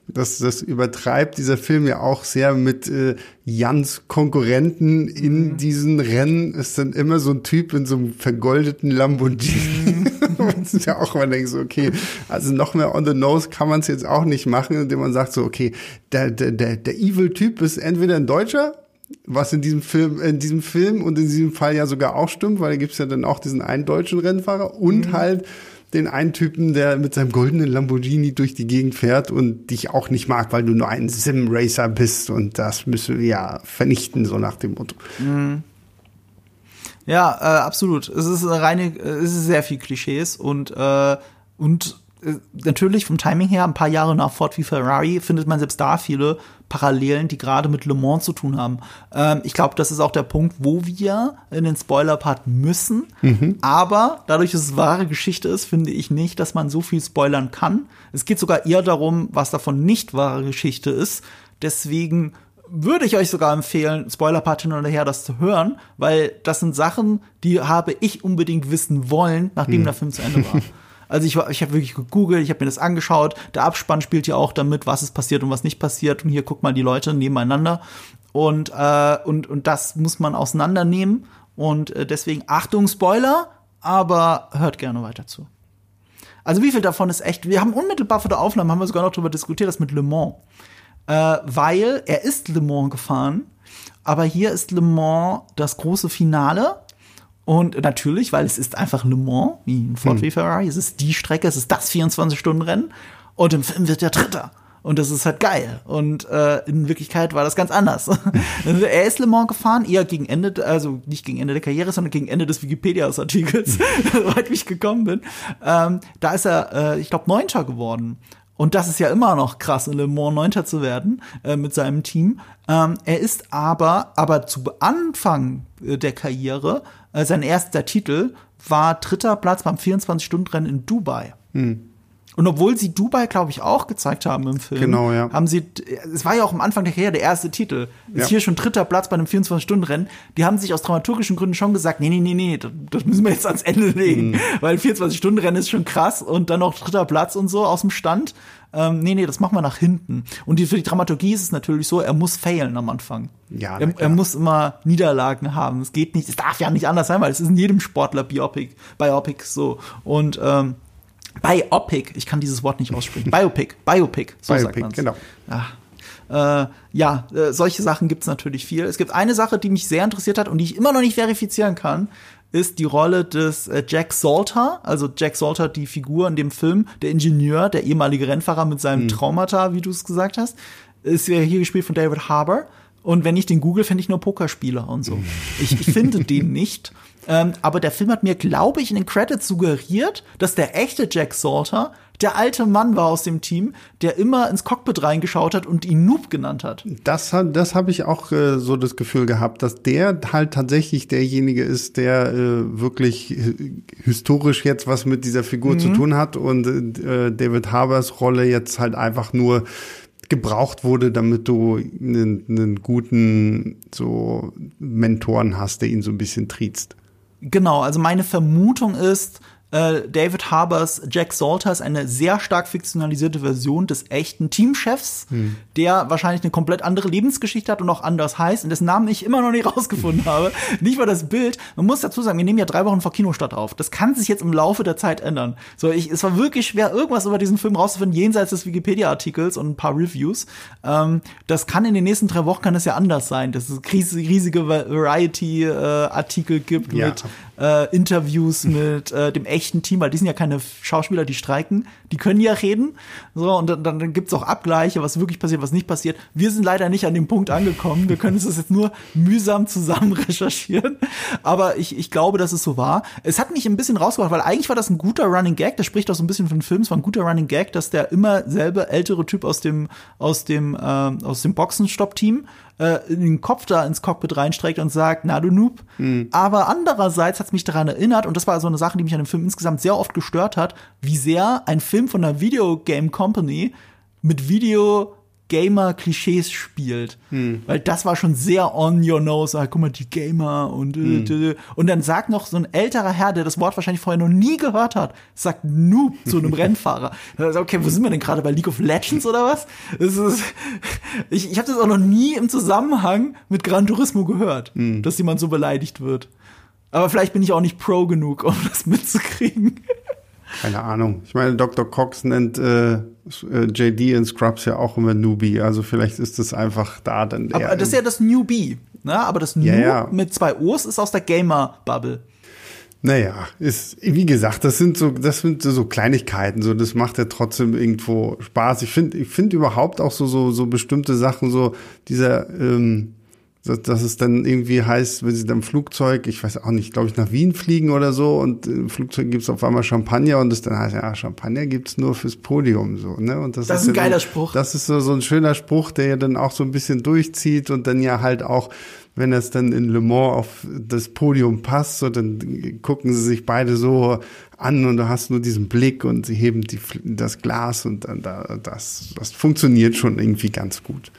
Das, das übertreibt dieser Film ja auch sehr mit äh, Jans Konkurrenten in mhm. diesen Rennen. Ist dann immer so ein Typ in so einem vergoldeten Lamborghini. Mhm. ja auch, man denkt so, okay, also noch mehr on the nose kann man es jetzt auch nicht machen, indem man sagt so, okay, der, der, der, der Evil-Typ ist entweder ein Deutscher was in diesem Film, in diesem Film und in diesem Fall ja sogar auch stimmt, weil da gibt's ja dann auch diesen einen deutschen Rennfahrer und mhm. halt den einen Typen, der mit seinem goldenen Lamborghini durch die Gegend fährt und dich auch nicht mag, weil du nur ein Sim-Racer bist und das müssen wir ja vernichten, so nach dem Motto. Mhm. Ja, äh, absolut. Es ist eine reine, es ist sehr viel Klischees und äh, und äh, natürlich vom Timing her, ein paar Jahre nach Ford wie Ferrari, findet man selbst da viele Parallelen, die gerade mit Le Mans zu tun haben. Ähm, ich glaube, das ist auch der Punkt, wo wir in den Spoiler-Part müssen. Mhm. Aber dadurch, dass es wahre Geschichte ist, finde ich nicht, dass man so viel spoilern kann. Es geht sogar eher darum, was davon nicht wahre Geschichte ist. Deswegen würde ich euch sogar empfehlen, Spoiler-Part hin oder her, das zu hören, weil das sind Sachen, die habe ich unbedingt wissen wollen, nachdem mhm. der Film zu Ende war. Also ich, ich habe wirklich gegoogelt, ich habe mir das angeschaut. Der Abspann spielt ja auch damit, was ist passiert und was nicht passiert. Und hier guck mal die Leute nebeneinander. Und, äh, und, und das muss man auseinandernehmen. Und äh, deswegen Achtung, Spoiler, aber hört gerne weiter zu. Also wie viel davon ist echt? Wir haben unmittelbar vor der Aufnahme, haben wir sogar noch darüber diskutiert, das mit Le Mans. Äh, weil er ist Le Mans gefahren, aber hier ist Le Mans das große Finale und natürlich, weil es ist einfach Le Mans, wie ein Ford hm. wie Ferrari, es ist die Strecke, es ist das 24-Stunden-Rennen. Und im Film wird er Dritter. Und das ist halt geil. Und äh, in Wirklichkeit war das ganz anders. er ist Le Mans gefahren, eher gegen Ende, also nicht gegen Ende der Karriere, sondern gegen Ende des Wikipedia-Artikels, soweit ich gekommen bin. Ähm, da ist er, äh, ich glaube, Neunter geworden. Und das ist ja immer noch krass, in Le Mans Neunter zu werden äh, mit seinem Team. Ähm, er ist aber, aber zu Anfang äh, der Karriere äh, sein erster Titel war dritter Platz beim 24-Stunden-Rennen in Dubai. Hm. Und obwohl sie Dubai, glaube ich, auch gezeigt haben im Film, genau, ja. haben sie, es war ja auch am Anfang der Karriere der erste Titel, ist ja. hier schon dritter Platz bei einem 24-Stunden-Rennen. Die haben sich aus dramaturgischen Gründen schon gesagt, nee, nee, nee, nee, das müssen wir jetzt ans Ende legen, mhm. weil 24-Stunden-Rennen ist schon krass und dann noch dritter Platz und so aus dem Stand. Ähm, nee, nee, das machen wir nach hinten. Und die, für die Dramaturgie ist es natürlich so, er muss failen am Anfang. Ja, er, er, muss immer Niederlagen haben. Es geht nicht, es darf ja nicht anders sein, weil es ist in jedem Sportler Biopic, Biopic so. Und ähm, Biopic, ich kann dieses Wort nicht aussprechen. Biopic, Biopic, so Biopic, sagt man genau. Ja, äh, ja äh, solche Sachen gibt es natürlich viel. Es gibt eine Sache, die mich sehr interessiert hat und die ich immer noch nicht verifizieren kann, ist die Rolle des äh, Jack Salter, also Jack Salter, die Figur in dem Film, der Ingenieur, der ehemalige Rennfahrer mit seinem hm. Traumata, wie du es gesagt hast, ist ja hier gespielt von David Harbour. Und wenn ich den google, fände ich nur Pokerspieler und so. Ich, ich finde den nicht. Ähm, aber der Film hat mir, glaube ich, in den Credits suggeriert, dass der echte Jack Salter der alte Mann war aus dem Team, der immer ins Cockpit reingeschaut hat und ihn Noob genannt hat. Das, das habe ich auch äh, so das Gefühl gehabt, dass der halt tatsächlich derjenige ist, der äh, wirklich historisch jetzt was mit dieser Figur mhm. zu tun hat und äh, David Harbers Rolle jetzt halt einfach nur gebraucht wurde, damit du einen, einen guten so Mentoren hast, der ihn so ein bisschen triezt. Genau, also meine Vermutung ist, äh, David Harbers Jack Salter ist eine sehr stark fiktionalisierte Version des echten Teamchefs, hm. der wahrscheinlich eine komplett andere Lebensgeschichte hat und auch anders heißt und dessen Namen ich immer noch nicht rausgefunden habe. Nicht mal das Bild. Man muss dazu sagen, wir nehmen ja drei Wochen vor Kinostart auf. Das kann sich jetzt im Laufe der Zeit ändern. So, ich, es war wirklich schwer, irgendwas über diesen Film rauszufinden, jenseits des Wikipedia-Artikels und ein paar Reviews. Ähm, das kann in den nächsten drei Wochen kann es ja anders sein, dass es riesige Variety-Artikel äh, gibt ja. mit äh, Interviews mit äh, dem echten echten Team, weil die sind ja keine Schauspieler, die streiken, die können ja reden. So, und dann, dann gibt's auch Abgleiche, was wirklich passiert, was nicht passiert. Wir sind leider nicht an dem Punkt angekommen. Wir können das jetzt nur mühsam zusammen recherchieren. Aber ich, ich glaube, dass es so war. Es hat mich ein bisschen rausgebracht, weil eigentlich war das ein guter Running Gag. Das spricht auch so ein bisschen von den Film. Es war ein guter Running Gag, dass der immer selbe ältere Typ aus dem, aus dem, äh, aus dem Boxenstopp-Team äh, den Kopf da ins Cockpit reinstreckt und sagt, na du Noob. Mhm. Aber andererseits hat es mich daran erinnert, und das war so eine Sache, die mich an dem Film insgesamt sehr oft gestört hat, wie sehr ein Film von einer Videogame Company mit Video Gamer-Klischees spielt. Hm. Weil das war schon sehr on your nose. Ah, guck mal, die Gamer und äh, hm. und dann sagt noch so ein älterer Herr, der das Wort wahrscheinlich vorher noch nie gehört hat, sagt Noob zu einem Rennfahrer. Okay, wo sind wir denn gerade bei League of Legends oder was? Ist, ich ich habe das auch noch nie im Zusammenhang mit Gran Turismo gehört, hm. dass jemand so beleidigt wird. Aber vielleicht bin ich auch nicht pro genug, um das mitzukriegen. Keine Ahnung. Ich meine, Dr. Cox nennt äh, äh JD in Scrubs ja auch immer Newbie. Also vielleicht ist das einfach da dann. Aber das ist ja das Newbie. Ne? Aber das New ja, ja. mit zwei O's ist aus der Gamer-Bubble. Naja, ist, wie gesagt, das sind so, das sind so Kleinigkeiten, so, das macht ja trotzdem irgendwo Spaß. Ich finde, ich finde überhaupt auch so, so, so bestimmte Sachen, so dieser, ähm, dass es dann irgendwie heißt, wenn sie dann im Flugzeug, ich weiß auch nicht, glaube ich, nach Wien fliegen oder so und im Flugzeug gibt's auf einmal Champagner und es dann heißt, ja, Champagner gibt's nur fürs Podium so, ne? Und das, das ist ein geiler so, Spruch. Das ist so, so ein schöner Spruch, der ja dann auch so ein bisschen durchzieht und dann ja halt auch, wenn es dann in Le Mans auf das Podium passt, so dann gucken sie sich beide so an und du hast nur diesen Blick und sie heben die, das Glas und dann da, das, das funktioniert schon irgendwie ganz gut.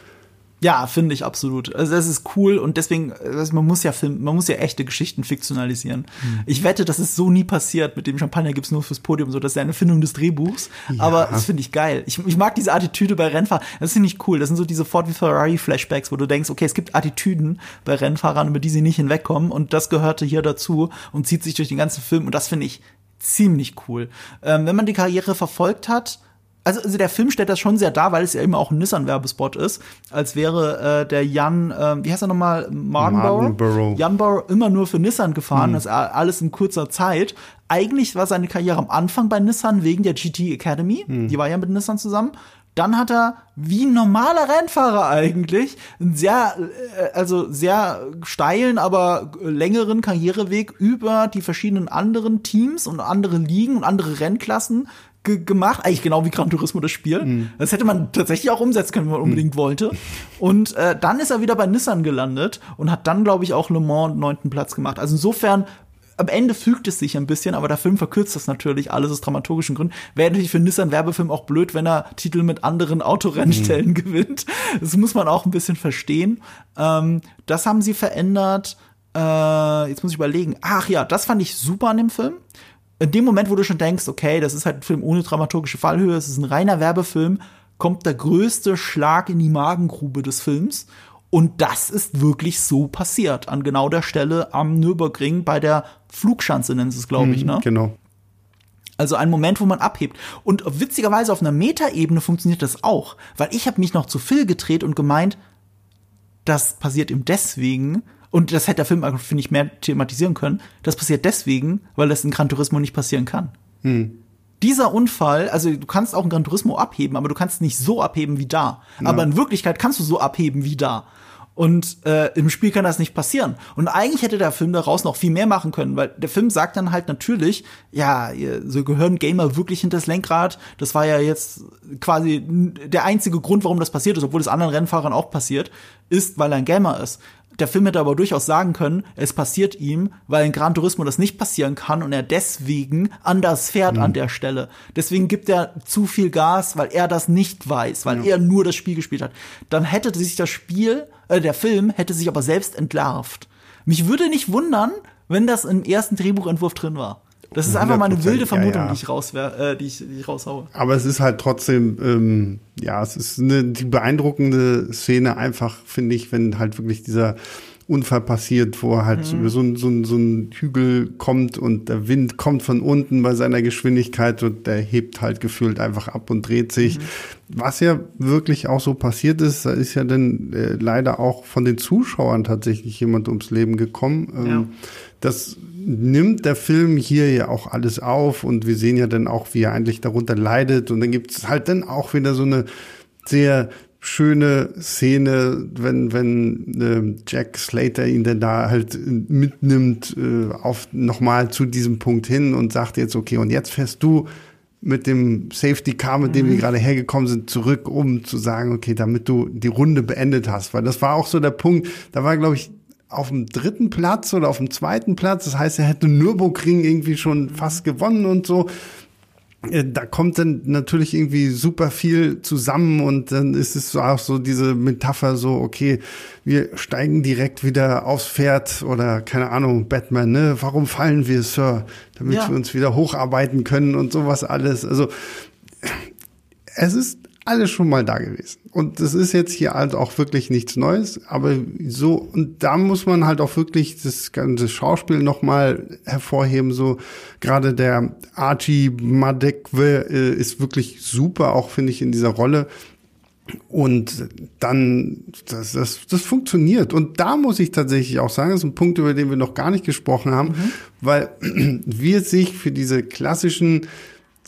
Ja, finde ich absolut. Also das ist cool und deswegen, also man muss ja Film, man muss ja echte Geschichten fiktionalisieren. Mhm. Ich wette, das ist so nie passiert. Mit dem Champagner gibt's nur fürs Podium, so das ist ja eine Findung des Drehbuchs. Ja. Aber das finde ich geil. Ich, ich mag diese Attitüde bei Rennfahrern. Das finde ich cool. Das sind so diese Ford wie Ferrari Flashbacks, wo du denkst, okay, es gibt Attitüden bei Rennfahrern, über die sie nicht hinwegkommen und das gehörte hier dazu und zieht sich durch den ganzen Film und das finde ich ziemlich cool. Ähm, wenn man die Karriere verfolgt hat, also, also der Film stellt das schon sehr dar, weil es ja immer auch ein Nissan-Werbespot ist, als wäre äh, der Jan, äh, wie heißt er nochmal, Mardenbauer? Jan Bauer immer nur für Nissan gefahren, hm. das alles in kurzer Zeit. Eigentlich war seine Karriere am Anfang bei Nissan wegen der GT Academy, hm. die war ja mit Nissan zusammen. Dann hat er wie ein normaler Rennfahrer eigentlich einen sehr, äh, also sehr steilen, aber längeren Karriereweg über die verschiedenen anderen Teams und andere Ligen und andere Rennklassen ge gemacht, eigentlich genau wie Gran Turismo das Spiel. Mhm. Das hätte man tatsächlich auch umsetzen können, wenn man unbedingt mhm. wollte. Und äh, dann ist er wieder bei Nissan gelandet und hat dann, glaube ich, auch Le Mans neunten Platz gemacht. Also insofern am Ende fügt es sich ein bisschen, aber der Film verkürzt das natürlich alles aus dramaturgischen Gründen. Wäre natürlich für Nissan Werbefilm auch blöd, wenn er Titel mit anderen Autorennstellen mhm. gewinnt. Das muss man auch ein bisschen verstehen. Ähm, das haben sie verändert. Äh, jetzt muss ich überlegen. Ach ja, das fand ich super an dem Film in dem Moment, wo du schon denkst, okay, das ist halt ein Film ohne dramaturgische Fallhöhe, es ist ein reiner Werbefilm, kommt der größte Schlag in die Magengrube des Films. Und das ist wirklich so passiert, an genau der Stelle am Nürburgring bei der Flugschanze, sie es, glaube ich, mhm, ne? Genau. Also ein Moment, wo man abhebt. Und witzigerweise auf einer Metaebene funktioniert das auch, weil ich habe mich noch zu Phil gedreht und gemeint, das passiert ihm deswegen, und das hätte der Film, finde ich, mehr thematisieren können. Das passiert deswegen, weil das in Gran Turismo nicht passieren kann. Hm. Dieser Unfall, also du kannst auch in Gran Turismo abheben, aber du kannst nicht so abheben wie da. Ja. Aber in Wirklichkeit kannst du so abheben wie da. Und äh, im Spiel kann das nicht passieren. Und eigentlich hätte der Film daraus noch viel mehr machen können, weil der Film sagt dann halt natürlich, ja, so gehören Gamer wirklich hinter das Lenkrad. Das war ja jetzt quasi der einzige Grund, warum das passiert ist, obwohl es anderen Rennfahrern auch passiert, ist, weil er ein Gamer ist der Film hätte aber durchaus sagen können, es passiert ihm, weil in Gran Turismo das nicht passieren kann und er deswegen anders fährt mhm. an der Stelle. Deswegen gibt er zu viel Gas, weil er das nicht weiß, weil ja. er nur das Spiel gespielt hat. Dann hätte sich das Spiel, äh, der Film hätte sich aber selbst entlarvt. Mich würde nicht wundern, wenn das im ersten Drehbuchentwurf drin war. Das ist einfach mal eine wilde Vermutung, ja, ja. die ich raus, äh, die ich, die ich raushaue. Aber es ist halt trotzdem, ähm, ja, es ist eine die beeindruckende Szene einfach, finde ich, wenn halt wirklich dieser Unfall passiert, wo er halt mhm. so, so, so, so ein Hügel kommt und der Wind kommt von unten bei seiner Geschwindigkeit und der hebt halt gefühlt einfach ab und dreht sich. Mhm. Was ja wirklich auch so passiert ist, da ist ja dann äh, leider auch von den Zuschauern tatsächlich jemand ums Leben gekommen. Ähm, ja. Das nimmt der Film hier ja auch alles auf und wir sehen ja dann auch, wie er eigentlich darunter leidet und dann gibt es halt dann auch wieder so eine sehr schöne Szene, wenn wenn äh, Jack Slater ihn dann da halt mitnimmt äh, auf nochmal zu diesem Punkt hin und sagt jetzt okay und jetzt fährst du mit dem Safety Car, mit dem mhm. wir gerade hergekommen sind, zurück, um zu sagen, okay, damit du die Runde beendet hast, weil das war auch so der Punkt. Da war glaube ich auf dem dritten Platz oder auf dem zweiten Platz. Das heißt, er hätte Nürburgring irgendwie schon fast gewonnen und so. Äh, da kommt dann natürlich irgendwie super viel zusammen und dann ist es auch so diese Metapher so, okay, wir steigen direkt wieder aufs Pferd oder keine Ahnung, Batman, ne? Warum fallen wir, Sir? Damit ja. wir uns wieder hocharbeiten können und sowas alles. Also es ist alles schon mal da gewesen. Und das ist jetzt hier halt auch wirklich nichts Neues, aber so, und da muss man halt auch wirklich das ganze Schauspiel nochmal hervorheben, so, gerade der Archie Madekwe äh, ist wirklich super, auch finde ich in dieser Rolle. Und dann, das, das, das funktioniert. Und da muss ich tatsächlich auch sagen, das ist ein Punkt, über den wir noch gar nicht gesprochen haben, mhm. weil wir sich für diese klassischen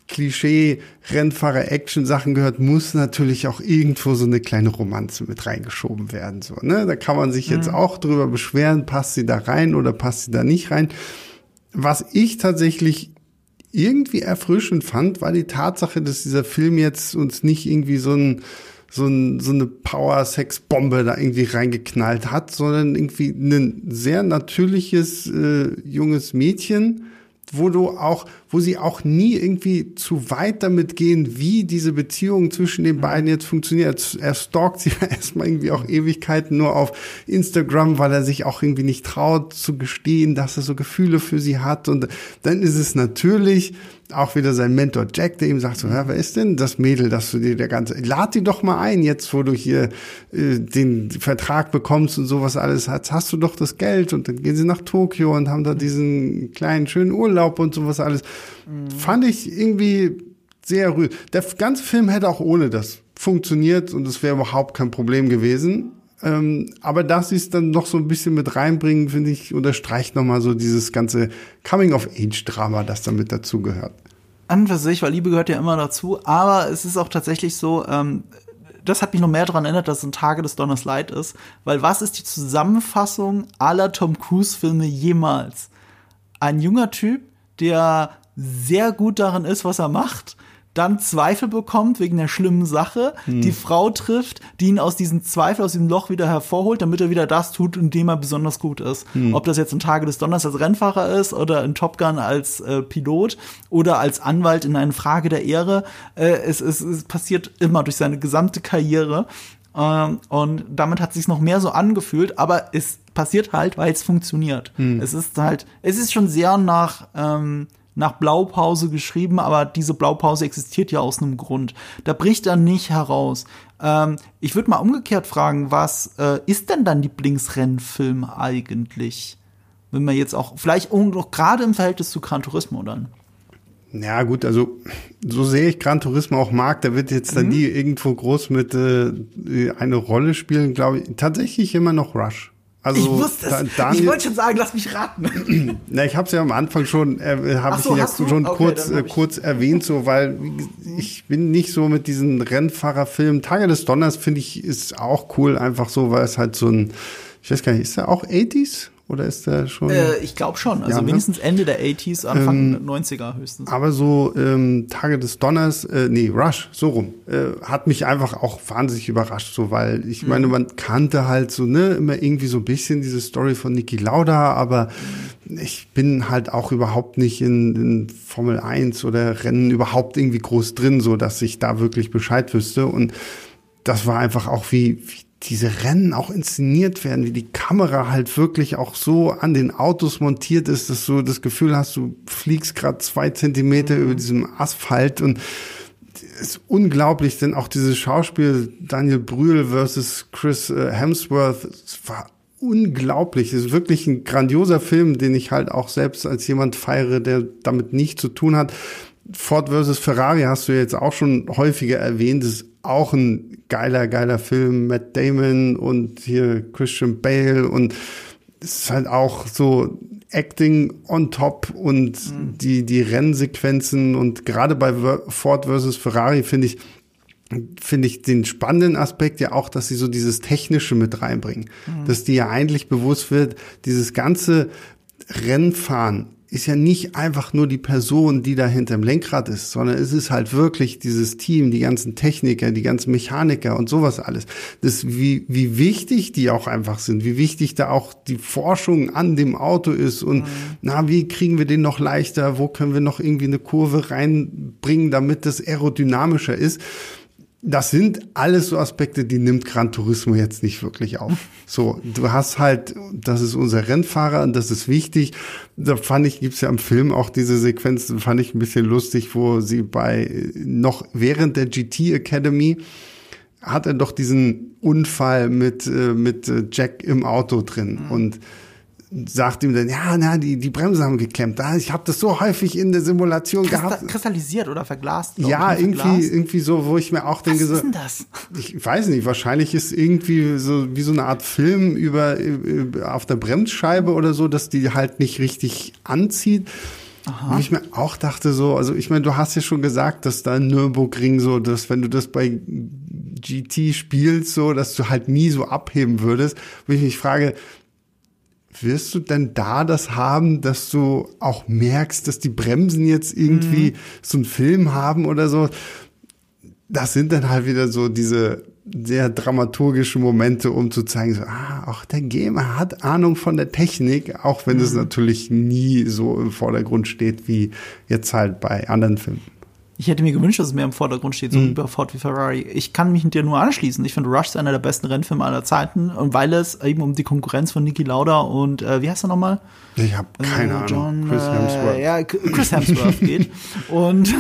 Klischee-Rennfahrer-Action-Sachen gehört, muss natürlich auch irgendwo so eine kleine Romanze mit reingeschoben werden. So, ne? Da kann man sich jetzt mhm. auch drüber beschweren, passt sie da rein oder passt sie da nicht rein. Was ich tatsächlich irgendwie erfrischend fand, war die Tatsache, dass dieser Film jetzt uns nicht irgendwie so ein so, ein, so eine Power-Sex-Bombe da irgendwie reingeknallt hat, sondern irgendwie ein sehr natürliches äh, junges Mädchen, wo du auch, wo sie auch nie irgendwie zu weit damit gehen, wie diese Beziehung zwischen den beiden jetzt funktioniert. Er stalkt sie erstmal irgendwie auch Ewigkeiten nur auf Instagram, weil er sich auch irgendwie nicht traut zu gestehen, dass er so Gefühle für sie hat. Und dann ist es natürlich auch wieder sein Mentor Jack, der ihm sagt so, ja, wer ist denn das Mädel, dass du dir der ganze, lad die doch mal ein, jetzt wo du hier äh, den Vertrag bekommst und sowas alles hast, hast du doch das Geld und dann gehen sie nach Tokio und haben da diesen kleinen schönen Urlaub und sowas alles. Mhm. Fand ich irgendwie sehr rührend. Der ganze Film hätte auch ohne das funktioniert und es wäre überhaupt kein Problem gewesen. Ähm, aber dass sie es dann noch so ein bisschen mit reinbringen, finde ich, unterstreicht nochmal so dieses ganze Coming-of-Age-Drama, das damit dazugehört. An für sich, weil Liebe gehört ja immer dazu, aber es ist auch tatsächlich so, ähm, das hat mich noch mehr daran erinnert, dass es ein Tage des Donners Light ist, weil was ist die Zusammenfassung aller Tom Cruise-Filme jemals? Ein junger Typ, der sehr gut darin ist, was er macht, dann Zweifel bekommt wegen der schlimmen Sache, hm. die Frau trifft, die ihn aus diesem Zweifel, aus diesem Loch wieder hervorholt, damit er wieder das tut, in dem er besonders gut ist. Hm. Ob das jetzt ein Tage des Donners als Rennfahrer ist oder in Top Gun als äh, Pilot oder als Anwalt in einer Frage der Ehre, äh, es, es, es passiert immer durch seine gesamte Karriere. Ähm, und damit hat sich noch mehr so angefühlt, aber es passiert halt, weil es funktioniert. Hm. Es ist halt, es ist schon sehr nach ähm, nach Blaupause geschrieben, aber diese Blaupause existiert ja aus einem Grund. Da bricht er nicht heraus. Ähm, ich würde mal umgekehrt fragen, was äh, ist denn dein Lieblingsrennfilm eigentlich? Wenn man jetzt auch, vielleicht auch gerade im Verhältnis zu Gran Turismo dann. Ja, gut, also so sehr ich Gran Turismo auch mag, da wird jetzt mhm. dann nie irgendwo groß mit äh, eine Rolle spielen, glaube ich. Tatsächlich immer noch Rush. Also, ich wusste es. Daniel, ich wollte schon sagen, lass mich raten. Na, ich habe es ja am Anfang schon, äh, habe so, ich ja schon okay, kurz, äh, kurz erwähnt, so, weil ich bin nicht so mit diesen Rennfahrerfilmen. Tage des Donners finde ich ist auch cool, einfach so, weil es halt so ein, ich weiß gar nicht, ist der auch 80s? Oder ist der schon? Äh, ich glaube schon. Also ja, ne? mindestens Ende der 80s, Anfang ähm, 90er höchstens. Aber so ähm, Tage des Donners, äh, nee, Rush, so rum, äh, hat mich einfach auch wahnsinnig überrascht, so weil ich mhm. meine, man kannte halt so, ne, immer irgendwie so ein bisschen diese Story von Niki Lauda, aber ich bin halt auch überhaupt nicht in, in Formel 1 oder Rennen überhaupt irgendwie groß drin, so dass ich da wirklich Bescheid wüsste. Und das war einfach auch wie, wie diese Rennen auch inszeniert werden, wie die Kamera halt wirklich auch so an den Autos montiert ist, dass du das Gefühl hast, du fliegst gerade zwei Zentimeter mhm. über diesem Asphalt und ist unglaublich, denn auch dieses Schauspiel Daniel Brühl versus Chris äh, Hemsworth war unglaublich. Es ist wirklich ein grandioser Film, den ich halt auch selbst als jemand feiere, der damit nichts zu tun hat. Ford vs. Ferrari hast du jetzt auch schon häufiger erwähnt. Das ist auch ein geiler, geiler Film. Matt Damon und hier Christian Bale und es ist halt auch so Acting on top und mhm. die, die Rennsequenzen und gerade bei Ford vs. Ferrari finde ich, finde ich den spannenden Aspekt ja auch, dass sie so dieses Technische mit reinbringen. Mhm. Dass die ja eigentlich bewusst wird, dieses ganze Rennfahren ist ja nicht einfach nur die Person, die da hinterm Lenkrad ist, sondern es ist halt wirklich dieses Team, die ganzen Techniker, die ganzen Mechaniker und sowas alles. Das, wie, wie wichtig die auch einfach sind, wie wichtig da auch die Forschung an dem Auto ist und mhm. na, wie kriegen wir den noch leichter, wo können wir noch irgendwie eine Kurve reinbringen, damit das aerodynamischer ist das sind alles so Aspekte, die nimmt Gran Turismo jetzt nicht wirklich auf. So, du hast halt, das ist unser Rennfahrer und das ist wichtig. Da fand ich, gibt's ja im Film auch diese Sequenz, fand ich ein bisschen lustig, wo sie bei, noch während der GT Academy, hat er doch diesen Unfall mit, äh, mit äh, Jack im Auto drin mhm. und sagt ihm dann, ja, na, die, die Bremsen haben geklemmt. Ich habe das so häufig in der Simulation Krista gehabt. Kristallisiert oder verglast? Ja, ich, irgendwie, verglast. irgendwie so, wo ich mir auch denke, Was so. ist denn das? Ich weiß nicht, wahrscheinlich ist irgendwie so wie so eine Art Film über, über auf der Bremsscheibe oder so, dass die halt nicht richtig anzieht. Aha. Wo ich mir auch dachte so, also ich meine, du hast ja schon gesagt, dass da in Nürburgring so, dass wenn du das bei GT spielst, so, dass du halt nie so abheben würdest, wo ich mich frage, wirst du denn da das haben, dass du auch merkst, dass die Bremsen jetzt irgendwie mhm. so einen Film haben oder so? Das sind dann halt wieder so diese sehr dramaturgische Momente, um zu zeigen, so, ah, auch der Gamer hat Ahnung von der Technik, auch wenn mhm. es natürlich nie so im Vordergrund steht wie jetzt halt bei anderen Filmen. Ich hätte mir gewünscht, dass es mehr im Vordergrund steht, so mhm. über Ford wie Ferrari. Ich kann mich mit dir nur anschließen. Ich finde Rush ist einer der besten Rennfilme aller Zeiten. Und weil es eben um die Konkurrenz von Niki Lauda und äh, wie heißt er nochmal? Ich habe keine äh, Ahnung. Chris Hemsworth. Äh, ja, Chris Hemsworth geht. Und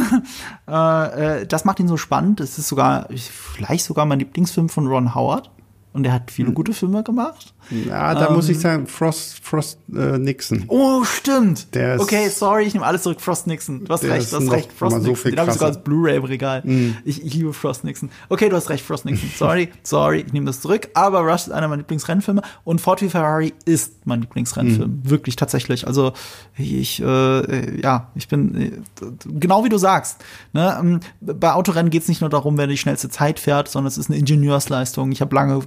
äh, äh, das macht ihn so spannend. Es ist sogar, vielleicht sogar mein Lieblingsfilm von Ron Howard und er hat viele hm. gute Filme gemacht. Ja, da ähm, muss ich ähm, sagen, Frost, Frost äh, Nixon. Oh, stimmt. Der ist, okay, sorry, ich nehme alles zurück. Frost Nixon. Du hast recht, du hast recht. Frost Nixon. So Den habe ich sogar als Blu-ray im Regal. Mm. Ich, ich, liebe Frost Nixon. Okay, du hast recht, Frost Nixon. Sorry, sorry, ich nehme das zurück. Aber Rush ist einer meiner Lieblingsrennfilme und Ford v Ferrari ist mein Lieblingsrennfilm. Mm. Wirklich, tatsächlich. Also ich, äh, ja, ich bin äh, genau wie du sagst. Ne? Ähm, bei Autorennen geht es nicht nur darum, wer die schnellste Zeit fährt, sondern es ist eine Ingenieursleistung. Ich habe lange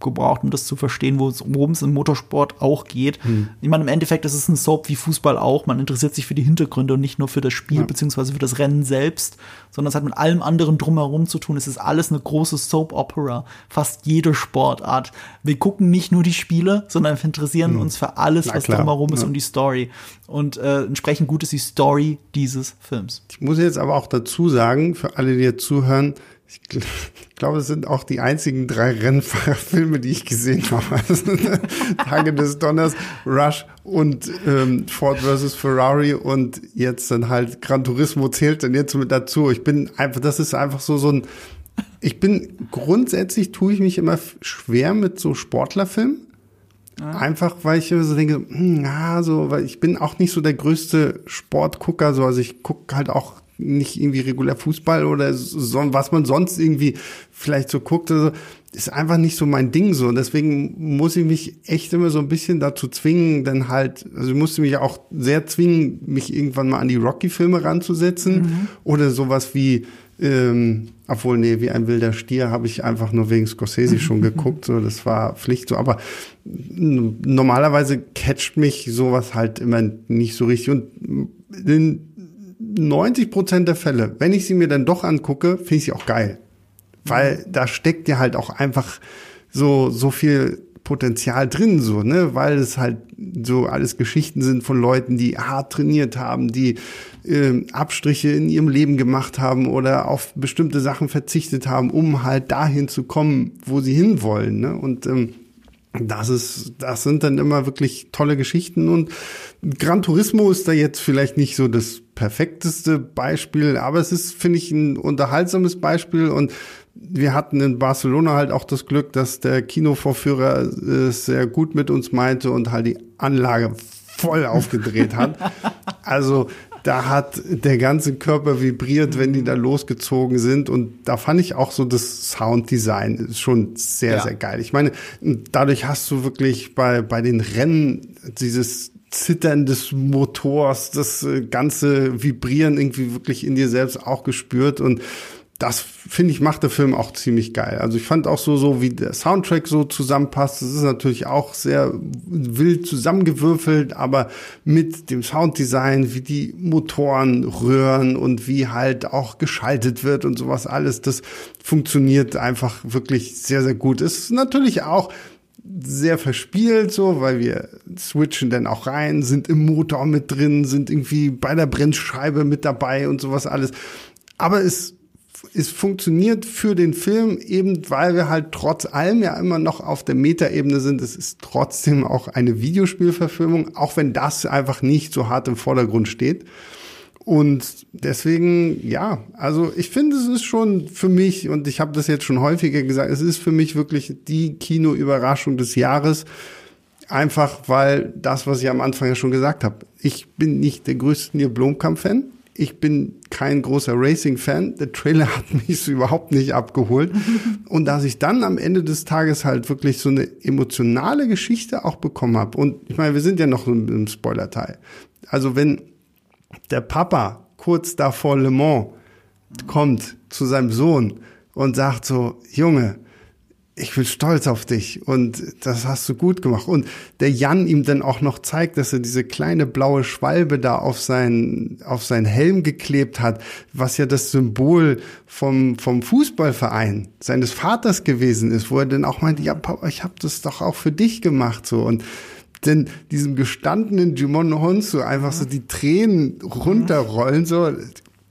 gebraucht, um das zu verstehen, worum es im Motorsport auch geht. Hm. Ich meine, im Endeffekt ist es ein Soap wie Fußball auch. Man interessiert sich für die Hintergründe und nicht nur für das Spiel ja. beziehungsweise für das Rennen selbst, sondern es hat mit allem anderen drumherum zu tun. Es ist alles eine große Soap-Opera, fast jede Sportart. Wir gucken nicht nur die Spiele, sondern wir interessieren hm. uns für alles, Na, was klar. drumherum ist ja. und die Story. Und äh, entsprechend gut ist die Story dieses Films. Ich muss jetzt aber auch dazu sagen, für alle, die jetzt zuhören, ich, glaube, es sind auch die einzigen drei Rennfahrerfilme, die ich gesehen habe. Also, Tage des Donners, Rush und ähm, Ford vs. Ferrari und jetzt dann halt Gran Turismo zählt dann jetzt mit dazu. Ich bin einfach, das ist einfach so so ein. Ich bin grundsätzlich tue ich mich immer schwer mit so Sportlerfilmen. Ja. Einfach, weil ich so denke, hm, ja, so, weil ich bin auch nicht so der größte Sportgucker, so, also ich gucke halt auch nicht irgendwie regulär Fußball oder so, was man sonst irgendwie vielleicht so guckt, also, ist einfach nicht so mein Ding so. Und deswegen muss ich mich echt immer so ein bisschen dazu zwingen, dann halt, also ich musste mich auch sehr zwingen, mich irgendwann mal an die Rocky-Filme ranzusetzen mhm. oder sowas wie, ähm, obwohl, nee, wie ein wilder Stier habe ich einfach nur wegen Scorsese schon geguckt, so, das war Pflicht so, aber normalerweise catcht mich sowas halt immer nicht so richtig und in 90 Prozent der Fälle, wenn ich sie mir dann doch angucke, finde ich sie auch geil. Weil da steckt ja halt auch einfach so, so viel Potenzial drin, so, ne, weil es halt so alles Geschichten sind von Leuten, die hart trainiert haben, die äh, Abstriche in ihrem Leben gemacht haben oder auf bestimmte Sachen verzichtet haben, um halt dahin zu kommen, wo sie hinwollen, ne, und ähm, das ist, das sind dann immer wirklich tolle Geschichten und Gran Turismo ist da jetzt vielleicht nicht so das perfekteste Beispiel, aber es ist, finde ich, ein unterhaltsames Beispiel und wir hatten in Barcelona halt auch das Glück, dass der Kinovorführer es sehr gut mit uns meinte und halt die Anlage voll aufgedreht hat. Also da hat der ganze Körper vibriert, wenn die da losgezogen sind. Und da fand ich auch so das Sounddesign schon sehr, ja. sehr geil. Ich meine, dadurch hast du wirklich bei, bei den Rennen dieses Zittern des Motors, das ganze Vibrieren irgendwie wirklich in dir selbst auch gespürt. Und das finde ich macht der Film auch ziemlich geil. Also ich fand auch so so wie der Soundtrack so zusammenpasst. Das ist natürlich auch sehr wild zusammengewürfelt, aber mit dem Sounddesign, wie die Motoren röhren und wie halt auch geschaltet wird und sowas alles, das funktioniert einfach wirklich sehr sehr gut. Ist natürlich auch sehr verspielt, so, weil wir switchen dann auch rein, sind im Motor mit drin, sind irgendwie bei der Brennscheibe mit dabei und sowas alles. Aber es es funktioniert für den Film eben, weil wir halt trotz allem ja immer noch auf der Metaebene sind. Es ist trotzdem auch eine Videospielverfilmung, auch wenn das einfach nicht so hart im Vordergrund steht. Und deswegen, ja, also ich finde, es ist schon für mich, und ich habe das jetzt schon häufiger gesagt, es ist für mich wirklich die Kinoüberraschung des Jahres. Einfach weil das, was ich am Anfang ja schon gesagt habe, ich bin nicht der größte Neil Blomkamp-Fan ich bin kein großer Racing-Fan. Der Trailer hat mich so überhaupt nicht abgeholt. Und dass ich dann am Ende des Tages halt wirklich so eine emotionale Geschichte auch bekommen habe. Und ich meine, wir sind ja noch im Spoiler-Teil. Also wenn der Papa kurz davor Le Mans kommt zu seinem Sohn und sagt so, Junge, ich bin stolz auf dich und das hast du gut gemacht. Und der Jan ihm dann auch noch zeigt, dass er diese kleine blaue Schwalbe da auf seinen, auf seinen Helm geklebt hat, was ja das Symbol vom, vom Fußballverein seines Vaters gewesen ist, wo er dann auch meinte, ja, Papa, ich habe das doch auch für dich gemacht, so. Und denn diesem gestandenen Jimon Honsu einfach so die Tränen runterrollen, so,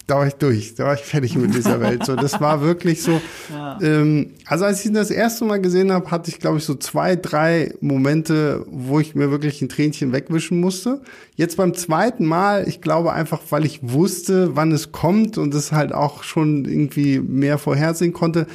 da war ich durch, da war ich fertig mit dieser Welt. So, das war wirklich so. Ja. Ähm, also als ich ihn das erste Mal gesehen habe, hatte ich, glaube ich, so zwei, drei Momente, wo ich mir wirklich ein Tränchen wegwischen musste. Jetzt beim zweiten Mal, ich glaube einfach, weil ich wusste, wann es kommt und es halt auch schon irgendwie mehr vorhersehen konnte,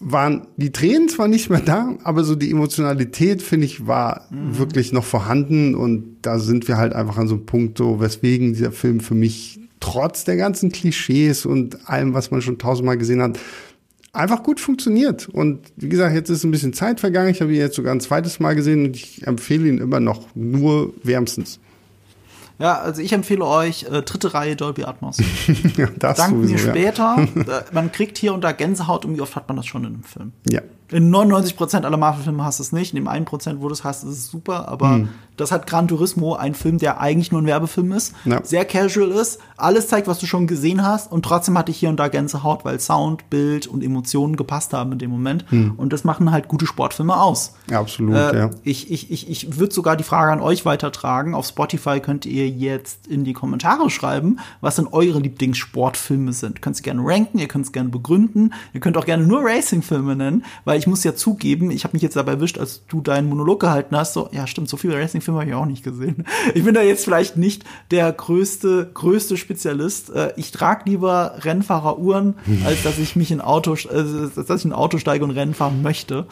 waren die Tränen zwar nicht mehr da, aber so die Emotionalität, finde ich, war mhm. wirklich noch vorhanden und da sind wir halt einfach an so einem Punkt, so weswegen dieser Film für mich trotz der ganzen Klischees und allem, was man schon tausendmal gesehen hat, einfach gut funktioniert. Und wie gesagt, jetzt ist ein bisschen Zeit vergangen. Ich habe ihn jetzt sogar ein zweites Mal gesehen und ich empfehle ihn immer noch nur wärmstens. Ja, also ich empfehle euch äh, dritte Reihe Dolby Atmos. ja, das Dank sowieso, mir später. Ja. man kriegt hier und da Gänsehaut und wie oft hat man das schon in einem Film? Ja. In 99% aller Marvel-Filme hast du es nicht. In dem 1%, wo du es hast, ist es super. Aber hm. das hat Gran Turismo, ein Film, der eigentlich nur ein Werbefilm ist, ja. sehr casual ist, alles zeigt, was du schon gesehen hast. Und trotzdem hatte ich hier und da Gänsehaut, weil Sound, Bild und Emotionen gepasst haben in dem Moment. Hm. Und das machen halt gute Sportfilme aus. Ja, absolut, äh, ja. Ich, ich, ich, ich würde sogar die Frage an euch weitertragen. Auf Spotify könnt ihr jetzt in die Kommentare schreiben, was denn eure Lieblingssportfilme sind. Ihr könnt sie gerne ranken, ihr könnt es gerne begründen. Ihr könnt auch gerne nur Racing-Filme nennen, weil weil ich muss ja zugeben, ich habe mich jetzt dabei erwischt, als du deinen Monolog gehalten hast, so, ja stimmt, so viele Racing-Filme habe ich auch nicht gesehen. Ich bin da jetzt vielleicht nicht der größte, größte Spezialist. Äh, ich trage lieber Rennfahreruhren, als dass ich mich in Auto, äh, dass ich in ein Auto steige und Rennen fahren möchte.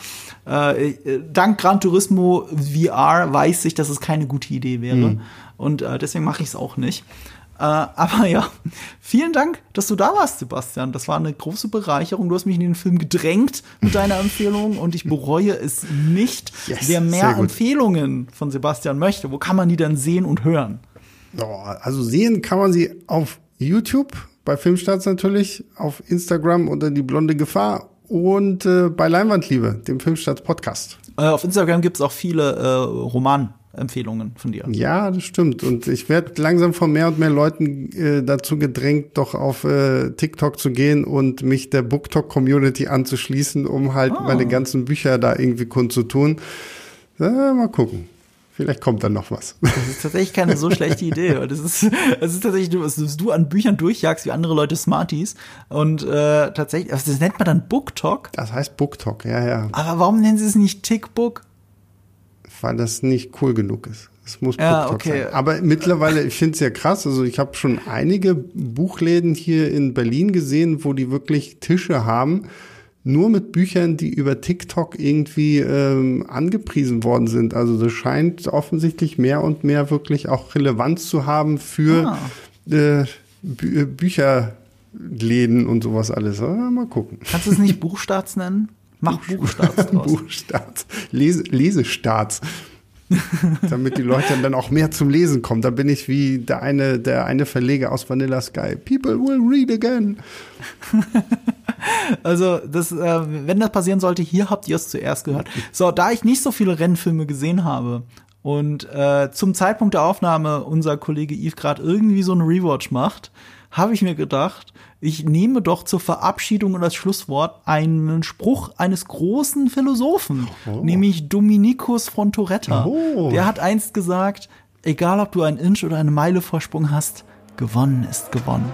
Äh, dank Gran Turismo VR weiß ich, dass es keine gute Idee wäre. Mhm. Und deswegen mache ich es auch nicht. Äh, aber ja, vielen Dank, dass du da warst, Sebastian. Das war eine große Bereicherung. Du hast mich in den Film gedrängt mit deiner Empfehlung und ich bereue es nicht. Yes, Wer mehr Empfehlungen von Sebastian möchte, wo kann man die dann sehen und hören? Also sehen kann man sie auf YouTube, bei Filmstarts natürlich, auf Instagram unter die blonde Gefahr und äh, bei Leinwandliebe, dem Filmstarts Podcast. Äh, auf Instagram gibt es auch viele äh, Roman. Empfehlungen von dir. Ja, das stimmt. Und ich werde langsam von mehr und mehr Leuten äh, dazu gedrängt, doch auf äh, TikTok zu gehen und mich der BookTok-Community anzuschließen, um halt oh. meine ganzen Bücher da irgendwie kundzutun. Äh, mal gucken. Vielleicht kommt dann noch was. Das ist tatsächlich keine so schlechte Idee. Das ist, das ist tatsächlich, dass du an Büchern durchjagst wie andere Leute Smarties. Und äh, tatsächlich, also das nennt man dann BookTok. Das heißt BookTok, ja, ja. Aber warum nennen sie es nicht TickBook? Weil das nicht cool genug ist. Es muss ja, okay. sein. Aber mittlerweile, ich finde es ja krass. Also ich habe schon einige Buchläden hier in Berlin gesehen, wo die wirklich Tische haben, nur mit Büchern, die über TikTok irgendwie ähm, angepriesen worden sind. Also das scheint offensichtlich mehr und mehr wirklich auch Relevanz zu haben für ah. äh, Bü äh, Bücherläden und sowas alles. Ja, mal gucken. Kannst du es nicht Buchstarts nennen? Mach Buchstarts draus. Buchstarts. Lese, Lesestarts. damit die Leute dann auch mehr zum Lesen kommen. Da bin ich wie der eine, der eine Verleger aus Vanilla Sky. People will read again. Also, das, äh, wenn das passieren sollte, hier habt ihr es zuerst gehört. So, da ich nicht so viele Rennfilme gesehen habe und äh, zum Zeitpunkt der Aufnahme unser Kollege Yves gerade irgendwie so einen Rewatch macht, habe ich mir gedacht, ich nehme doch zur Verabschiedung und als Schlusswort einen Spruch eines großen Philosophen, oh. nämlich Dominikus von Toretta. Oh. Der hat einst gesagt, egal ob du einen Inch oder eine Meile Vorsprung hast, gewonnen ist gewonnen.